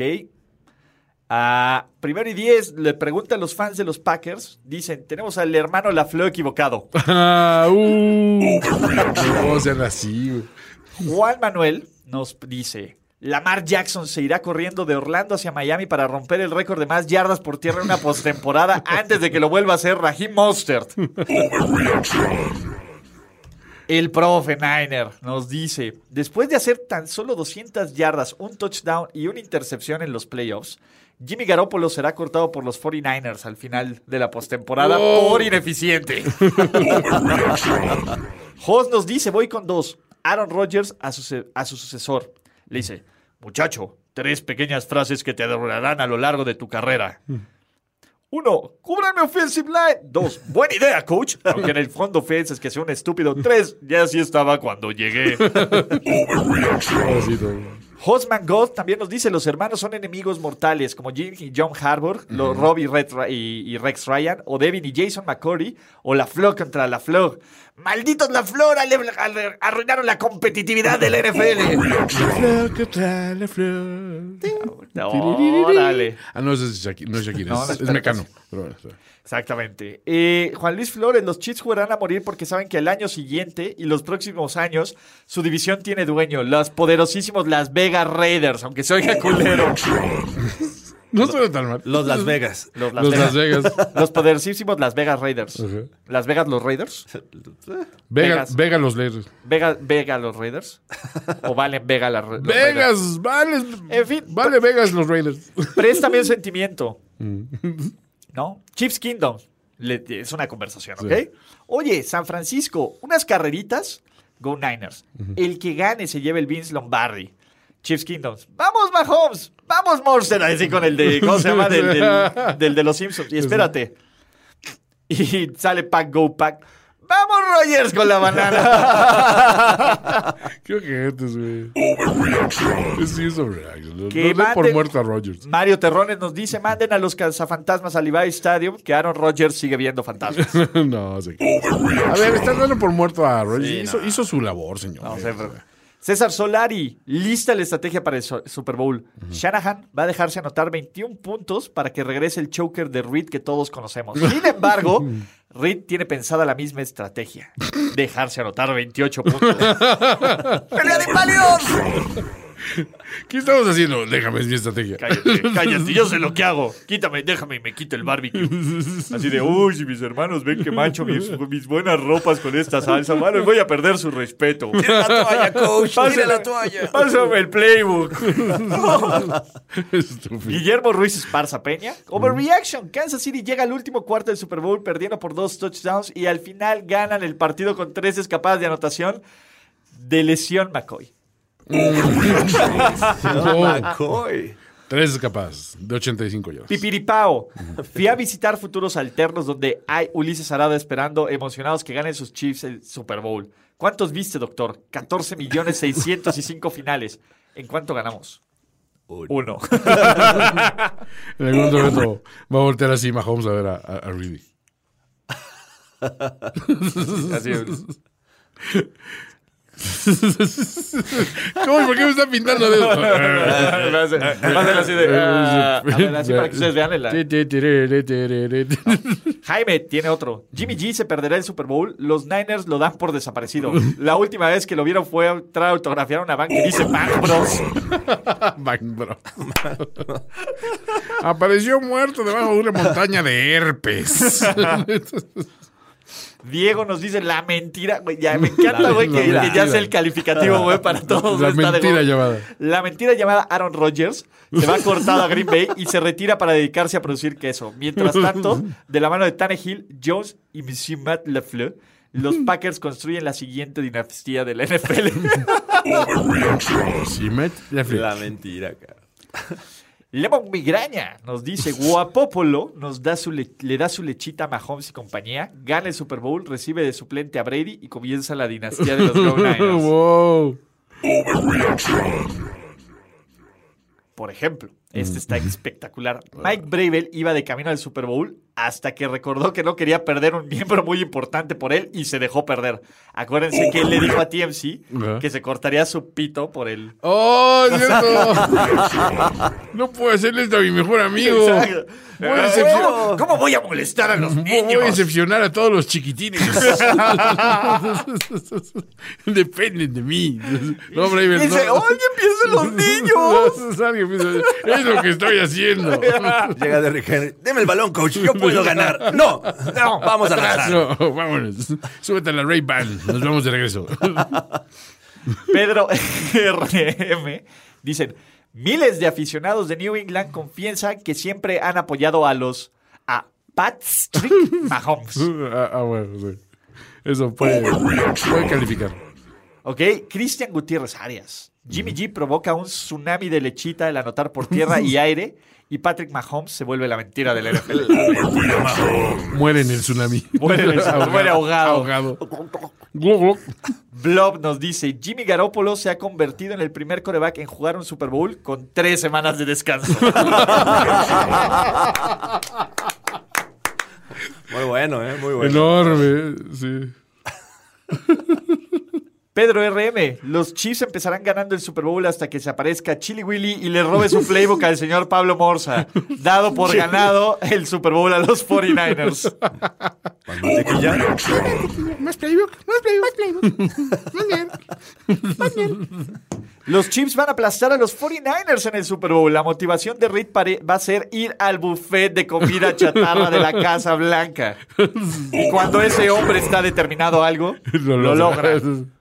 Ah, primero y diez, le preguntan los fans de los Packers. Dicen, tenemos al hermano Lafleur equivocado. *laughs* Ah, uh. No sean así, güey. Juan Manuel nos dice: Lamar Jackson se irá corriendo de Orlando hacia Miami para romper el récord de más yardas por tierra en una postemporada *laughs* antes de que lo vuelva a hacer Raheem Mostert. El profe Niner nos dice: Después de hacer tan solo 200 yardas, un touchdown y una intercepción en los playoffs, Jimmy Garoppolo será cortado por los 49ers al final de la postemporada por ineficiente. *laughs* Jos nos dice, voy con dos. Aaron Rodgers a su, a su sucesor. Le dice, muchacho, tres pequeñas frases que te adorarán a lo largo de tu carrera. Uno, cúbranme offensive line. Dos, buena idea, coach. Aunque en el fondo offense es que sea un estúpido. Tres, ya así estaba cuando llegué. *laughs* Hosman God también nos dice, los hermanos son enemigos mortales, como Jim y John Harbour, los Rob y, Rex Ryan, o Devin y Jason McCurry, o La Flor contra La Flor. ¡Malditos La Flor! ale- ale- Arruinaron la competitividad del NFL. La flor contra la flor. Órale. Ah, no, es Shakira. No es Shakira, No, es, no, es Mecano. Exactamente. Eh, Juan Luis Flores, los Chiefs jugarán a morir porque saben que el año siguiente y los próximos años su división tiene dueño, los poderosísimos Las Vegas Raiders, aunque se oiga culero. No suena tan mal. Los Las Vegas. Los Las Los Vegas. Las Vegas. Los poderosísimos Las Vegas Raiders. Las Vegas los Raiders. Vega, Vegas. Vega los Raiders. Vega, Vega los Raiders. O valen Vega la- los Raiders. Vegas, vale. En fin. Vale Vegas los Raiders. Préstame un sentimiento. ¿No? Chiefs Kingdom. Le- es una conversación, ¿ok? Oye, San Francisco, unas carreritas. Go Niners. El que gane se lleva el Vince Lombardi. Chiefs Kingdoms. ¡Vamos, Mahomes! ¡Vamos, Morster! Así con el de. ¿Cómo se llama? Del, del- *laughs* del de los Simpsons. Y espérate. Y sale Pack Go Pack. ¡Vamos, Rogers! Con la banana. *laughs* Creo que antes, güey. Sí, es overreaction. No, Que no dé por muerto a Rogers. Mario Terrones nos dice: manden a los cazafantasmas al Levi Stadium que Aaron Rodgers sigue viendo fantasmas. *laughs* no, sí. A ver, están dando por muerto a Rogers. Sí, hizo, no. hizo su labor, señor. No, sé, pero- César Solari, lista la estrategia para el Super Bowl. Shanahan va a dejarse anotar 21 puntos para que regrese el choker de Reed que todos conocemos. *laughs* Sin embargo, Reed tiene pensada la misma estrategia. Dejarse anotar 28 puntos. *laughs* ¡Pelea de! *laughs* ¿Qué estamos haciendo? Déjame, es mi estrategia. Cállate, *laughs* cállate, yo sé lo que hago. Quítame, déjame y me quito el barbecue. Así de, uy, si mis hermanos ven que mancho mis, mis buenas ropas con esta salsa, mano, voy a perder su respeto. Tira la toalla, coach. Tira Pásame, la toalla. pásame el playbook. *laughs* Estúpido. Guillermo Ruiz Esparza Peña. Overreaction. Kansas City llega al último cuarto del Super Bowl perdiendo por dos touchdowns y al final ganan el partido con tres escapadas de anotación de lesión McCoy. McCoy. *laughs* Tres escapadas de 85 yardas. Pipiripao. Fui a visitar futuros alternos donde hay Ulises Arada esperando emocionados que ganen sus Chiefs el Super Bowl. ¿Cuántos viste, doctor? 14 millones 605 *laughs* finales. ¿En cuánto ganamos? Uno. *laughs* En algún momento va a voltear así Mahomes a ver a, a, a Reedy. Así es. *laughs* ¿Cómo? ¿Por qué me está pintando de Va a ser- va a ser así de. *laughs* ah, a ver, así para que ustedes vean en la- *laughs* Jaime tiene otro. Jimmy G se perderá el Super Bowl. Los Niners lo dan por desaparecido. La última vez que lo vieron fue a entrar a autografiar una banca que dice Bang Bros. Bang, bro. Apareció muerto debajo de una montaña de herpes. Diego nos dice la mentira. Güey, ya me encanta, güey, que, que ya sea el calificativo, güey, para todos. La Está de mentira llamada. La mentira llamada Aaron Rodgers se va cortado a Green Bay y se retira para dedicarse a producir queso. Mientras tanto, de la mano de Tannehill, Jones y Monsieur Matt LaFleur, los Packers construyen la siguiente dinastía de la NFL. *laughs* La mentira, cara. Lemon Migraña nos dice, *laughs* Guapopolo nos da su le, le da su lechita a Mahomes y compañía, gana el Super Bowl, recibe de suplente a Brady y comienza la dinastía de los *laughs* Go. Por ejemplo, este está espectacular. Mike Bravel iba de camino al Super Bowl hasta que recordó que no quería perder un miembro muy importante por él y se dejó perder. Acuérdense que él le dijo a TMC que se cortaría su pito por *laughs* él. ¡Oh, cierto! no puedo hacerle esto a mi mejor amigo. Voy a, decepcionar, ¿Cómo voy a molestar a los voy a niños? decepcionar a todos los chiquitines. *laughs* *laughs* Dependen de mí. No, Bravel, Y dice, no. ¡Oye, empiezan los *laughs* niños! Es lo que estoy haciendo. *laughs* Llega Derrick Henry. Deme el balón, coach. Yo puedo *laughs* ganar. No. No. Vamos a arrasar. no, vámonos. Súbete a la Ray Ban. Nos vamos de regreso. Pedro RM dicen, miles de aficionados de New England confiesan que siempre han apoyado a los a Patrick Mahomes. ah, ah, bueno, sí. Eso puede, puede calificar. ¿Ok? Cristian Gutiérrez Arias. Jimmy G provoca un tsunami de lechita al anotar por tierra y *laughs* aire y Patrick Mahomes se vuelve la mentira del NFL. Muere en el tsunami. Muere en el *laughs* tsunami, muere ahogado. Ahogado. Blob nos dice, Jimmy Garoppolo se ha convertido en el primer coreback en jugar un Super Bowl con tres semanas de descanso. *laughs* Muy bueno, ¿eh? Muy bueno. Enorme, sí. Pedro RM, los Chiefs empezarán ganando el Super Bowl hasta que se aparezca Chili Willy y le robe su playbook al señor Pablo Morza, dado por ganado el Super Bowl a los 49ers. Más playbook, más playbook. Más bien. Más bien. Los Chiefs van a aplastar a los 49ers en el Super Bowl. La motivación de Reed pare- va a ser ir al buffet de comida chatarra de la Casa Blanca. Y cuando ese hombre está determinado a algo, *laughs* lo, logra. *laughs*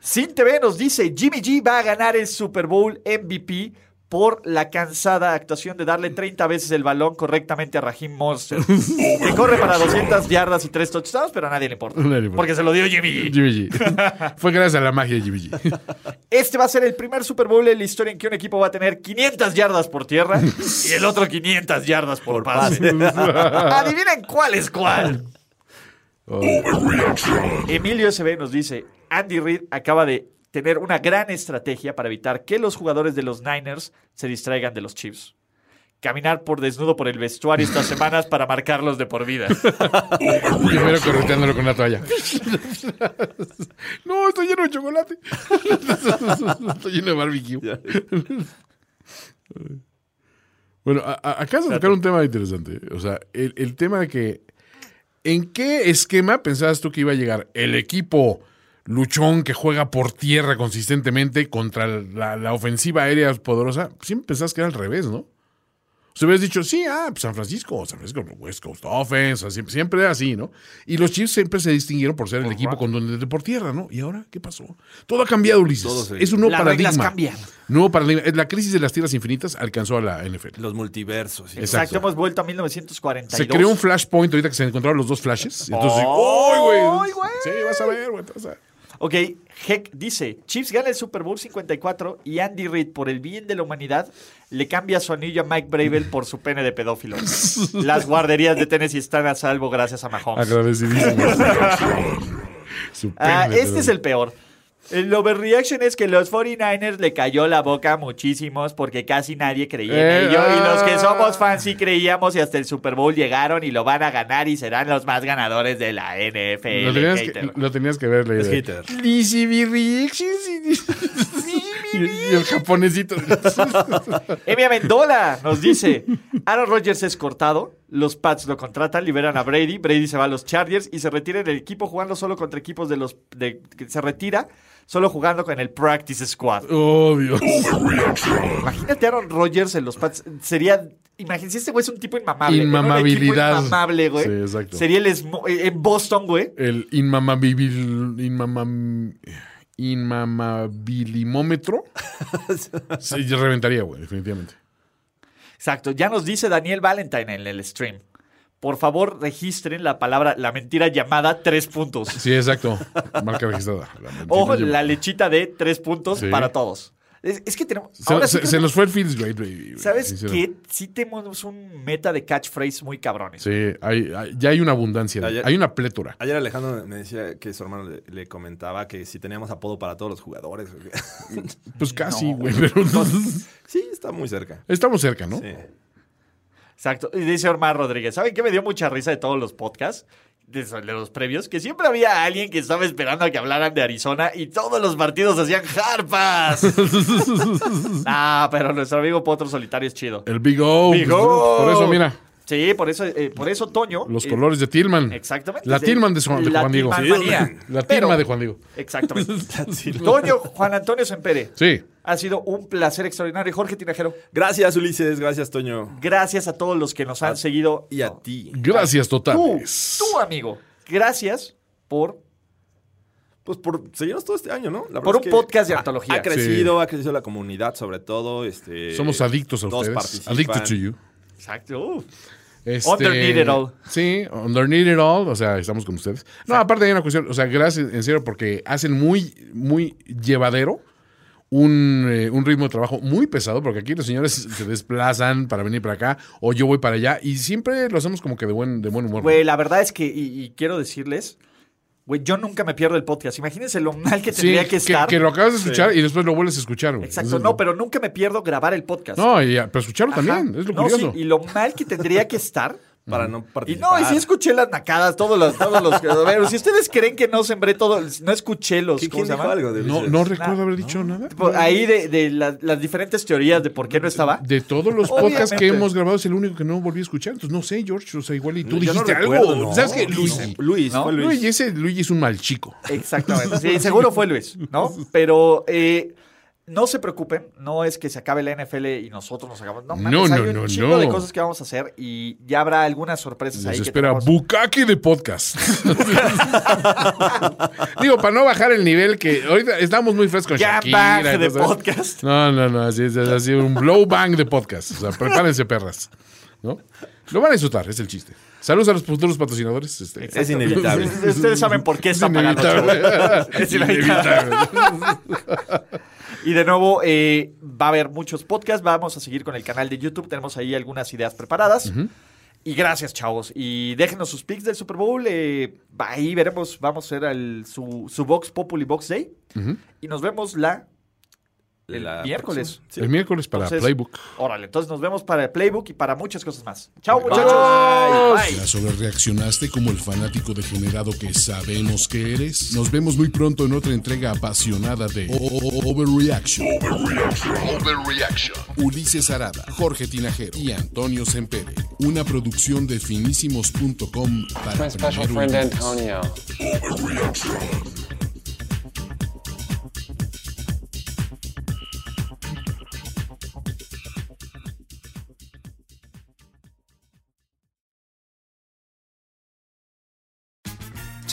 Sin TV nos dice, Jimmy G va a ganar el Super Bowl MVP por la cansada actuación de darle 30 veces el balón correctamente a Raheem Monster. *laughs* que corre para 200 yardas y 3 touchdowns, pero a nadie le importa. Nadie le importa. Porque se lo dio Jimmy G. Jimmy G. *laughs* Fue gracias a la magia de Jimmy G. *laughs* Este va a ser el primer Super Bowl en la historia en que un equipo va a tener 500 yardas por tierra y el otro 500 yardas por, pase. Adivinen cuál es cuál. Emilio SB nos dice, Andy Reid acaba de tener una gran estrategia para evitar que los jugadores de los Niners se distraigan de los Chiefs. Caminar por desnudo por el vestuario estas semanas para marcarlos de por vida. *laughs* Primero correteándolo con la toalla. No, estoy lleno de chocolate. *laughs* Estoy lleno de barbecue. Bueno, a- a- acabas de tocar un tema interesante. O sea, el, el tema de que. ¿En qué esquema pensabas tú que iba a llegar el equipo luchón que juega por tierra consistentemente contra la, la ofensiva aérea poderosa? Siempre pensabas que era al revés, ¿no? Se hubieras dicho, sí, ah, pues San Francisco, San Francisco, West Coast Offense, siempre, siempre era así, ¿no? Y los Chiefs siempre se distinguieron por ser el equipo contundente por tierra, ¿no? ¿Y ahora qué pasó? Todo ha cambiado, Ulises. Todo se- es un nuevo Las paradigma. cambian. Nuevo paradigma. La crisis de las tierras infinitas alcanzó a la NFL. Los multiversos. Exacto, Exacto. hemos vuelto a 1942. Se creó un flashpoint ahorita que se encontraron los dos flashes. Entonces, ¡Oh, ¡ay, güey! ay, güey! Sí, vas a ver, güey. vas a ver. Ok, Heck dice, Chiefs gana el Super Bowl 54 y Andy Reid, por el bien de la humanidad, le cambia su anillo a Mike Bravel por su pene de pedófilo. *laughs* Las guarderías de Tennessee están a salvo gracias a Mahomes. Agradecidísimo. *laughs* Su Ah, este es el peor. El overreaction es que los 49ers le cayó la boca a muchísimos porque casi nadie creía Eh, en ello. Y los que somos fans sí creíamos y hasta el Super Bowl llegaron y lo van a ganar y serán los más ganadores de la NFL. Lo tenías, que, lo tenías que ver, Es leído. hater. Reactions y, y- el japonesito. *laughs* Emi Amendola nos dice: Aaron Rodgers es cortado, los Pats lo contratan, liberan a Brady, Brady se va a los Chargers y se retira del equipo jugando solo contra equipos de los. De, que se retira solo jugando con el Practice Squad. Oh, Dios. Imagínate a Aaron Rodgers en los Pats. Sería. Imagínense, este güey es un tipo inmamable. Inmamabilidad. equipo Inmamable, güey. Sí, exacto. Sería el. Eh, En Boston, güey. El inmamabil, inmamam, inmamabilimómetro. *laughs* Yo reventaría, güey, definitivamente. Exacto. Ya nos dice Daniel Valentine en el stream. Por favor, registren la palabra, la mentira llamada tres puntos. Sí, exacto. Marca registrada. La O la lechita de tres puntos Sí. para todos. Es, es que tenemos. Se, ahora sí se- se tenemos- nos fue el Feels Great, baby. güey, ¿Sabes qué? Sí tenemos un meta de catchphrase muy cabrones. Sí, hay, hay- ya hay una abundancia, Ayer- hay una plétora. Ayer Alejandro me decía que su hermano le, le comentaba que si teníamos apodo para todos los jugadores. *laughs* Pues casi, güey, pero sí, está muy cerca. estamos cerca, ¿no? Sí. Exacto. Y dice Omar Rodríguez. ¿Saben qué me dio mucha risa de todos los podcasts? De, los previos, que siempre había alguien que estaba esperando a que hablaran de Arizona y todos los partidos hacían harpas. *laughs* ah, pero nuestro amigo Potro Solitario es chido. El Big O. Big pues, O. Por eso, mira, Sí, por eso, eh, por eso Toño. los eh, colores de Tillman. Exactamente. La de- Tillman de, Juan- de la Juan Diego. La Tillman de Juan Diego. Exactamente. *laughs* Toño, Juan Antonio Sempere. Sí. Ha sido un placer extraordinario. Jorge Tinajero, Gracias, Ulises. Gracias, Toño. gracias a todos los que nos han seguido. Y a ti. Gracias Tú, totales. tú, amigo. Gracias por Pues por seguirnos todo este año, ¿no? La Por es un que podcast de ha- antología. Ha crecido, ha crecido la comunidad, sobre todo. Este, Somos adictos a dos ustedes. participan. Addicted to you. Exacto. Uh, Este, Underneath it all. Sí, underneath it all. O sea, estamos con ustedes. No, aparte hay una cuestión. O sea, gracias, en serio, porque hacen muy, muy llevadero un, eh, un ritmo de trabajo muy pesado, porque aquí los señores se desplazan para venir para acá, o yo voy para allá, y siempre lo hacemos como que de buen, de buen humor. Güey, la verdad es que, y, y quiero decirles, güey, yo nunca me pierdo el podcast. Imagínense lo mal que Sí, tendría que estar. que lo acabas de escuchar y después lo vuelves a escuchar. güey. Exacto, Entonces, no, pero nunca me pierdo grabar el podcast. No, y- pero escucharlo Ajá. también, es lo No, curioso. sí, y lo mal que tendría que estar para no Y participar. no, y sí escuché las nacadas, todos los, todos los. A ver, si ustedes creen que no sembré todo, no escuché los. ¿Qui- ¿Cómo ¿Quién se dijo llama? algo de No, no recuerdo haber dicho nada. Tipo, Ahí de, de la- las diferentes teorías de por qué no estaba. De todos los podcasts que hemos grabado es el único que no volví a escuchar. Entonces no sé, George. O sea, igual y tú Yo no dijiste recuerdo, algo. no. ¿Sabes qué? Luis, Luis. Luis, ¿No? fue Luis. Luis, ese Luigi es un mal chico. Exactamente. Sí, seguro fue Luis, ¿no? *laughs* Pero eh, no se preocupen, no es que se acabe la NFL y nosotros nos hagamos. No, mames, No, hay no, un no, chingo no. de cosas que vamos a hacer y ya habrá algunas sorpresas Nos ahí. que espera tenemos. Bukaki de podcast. *laughs* Digo, para no bajar el nivel que ahorita estamos muy frescos Ya y de podcast. No, no, no, así es, así un blow bang de podcast. O sea, prepárense perras. ¿No? Lo van a disfrutar, es el chiste. Saludos a los futuros patrocinadores. Este, Es inevitable. Ustedes saben por qué es están pagando. *laughs* Es inevitable. Inevitable. Y de nuevo, eh, va a haber muchos podcasts. Vamos a seguir con el canal de YouTube. Tenemos ahí algunas ideas preparadas. Y gracias, chavos. Y déjenos sus picks del Super Bowl. eh, ahí veremos. Vamos a hacer el- su, su Vox Populi Box Day. Y nos vemos la, el La miércoles. Sí. El miércoles para Entonces, Playbook. Órale, entonces nos vemos para el Playbook y para muchas cosas más. Chao, Bye. muchachos. Bye. ¿Ya sobrereaccionaste como el fanático degenerado que sabemos que eres? Nos vemos muy pronto en otra entrega apasionada de O- O- Overreaction. Ulises Arada, Jorge Tinajero y Antonio Sempere. Una producción de finísimos.com para my special friend. Antonio.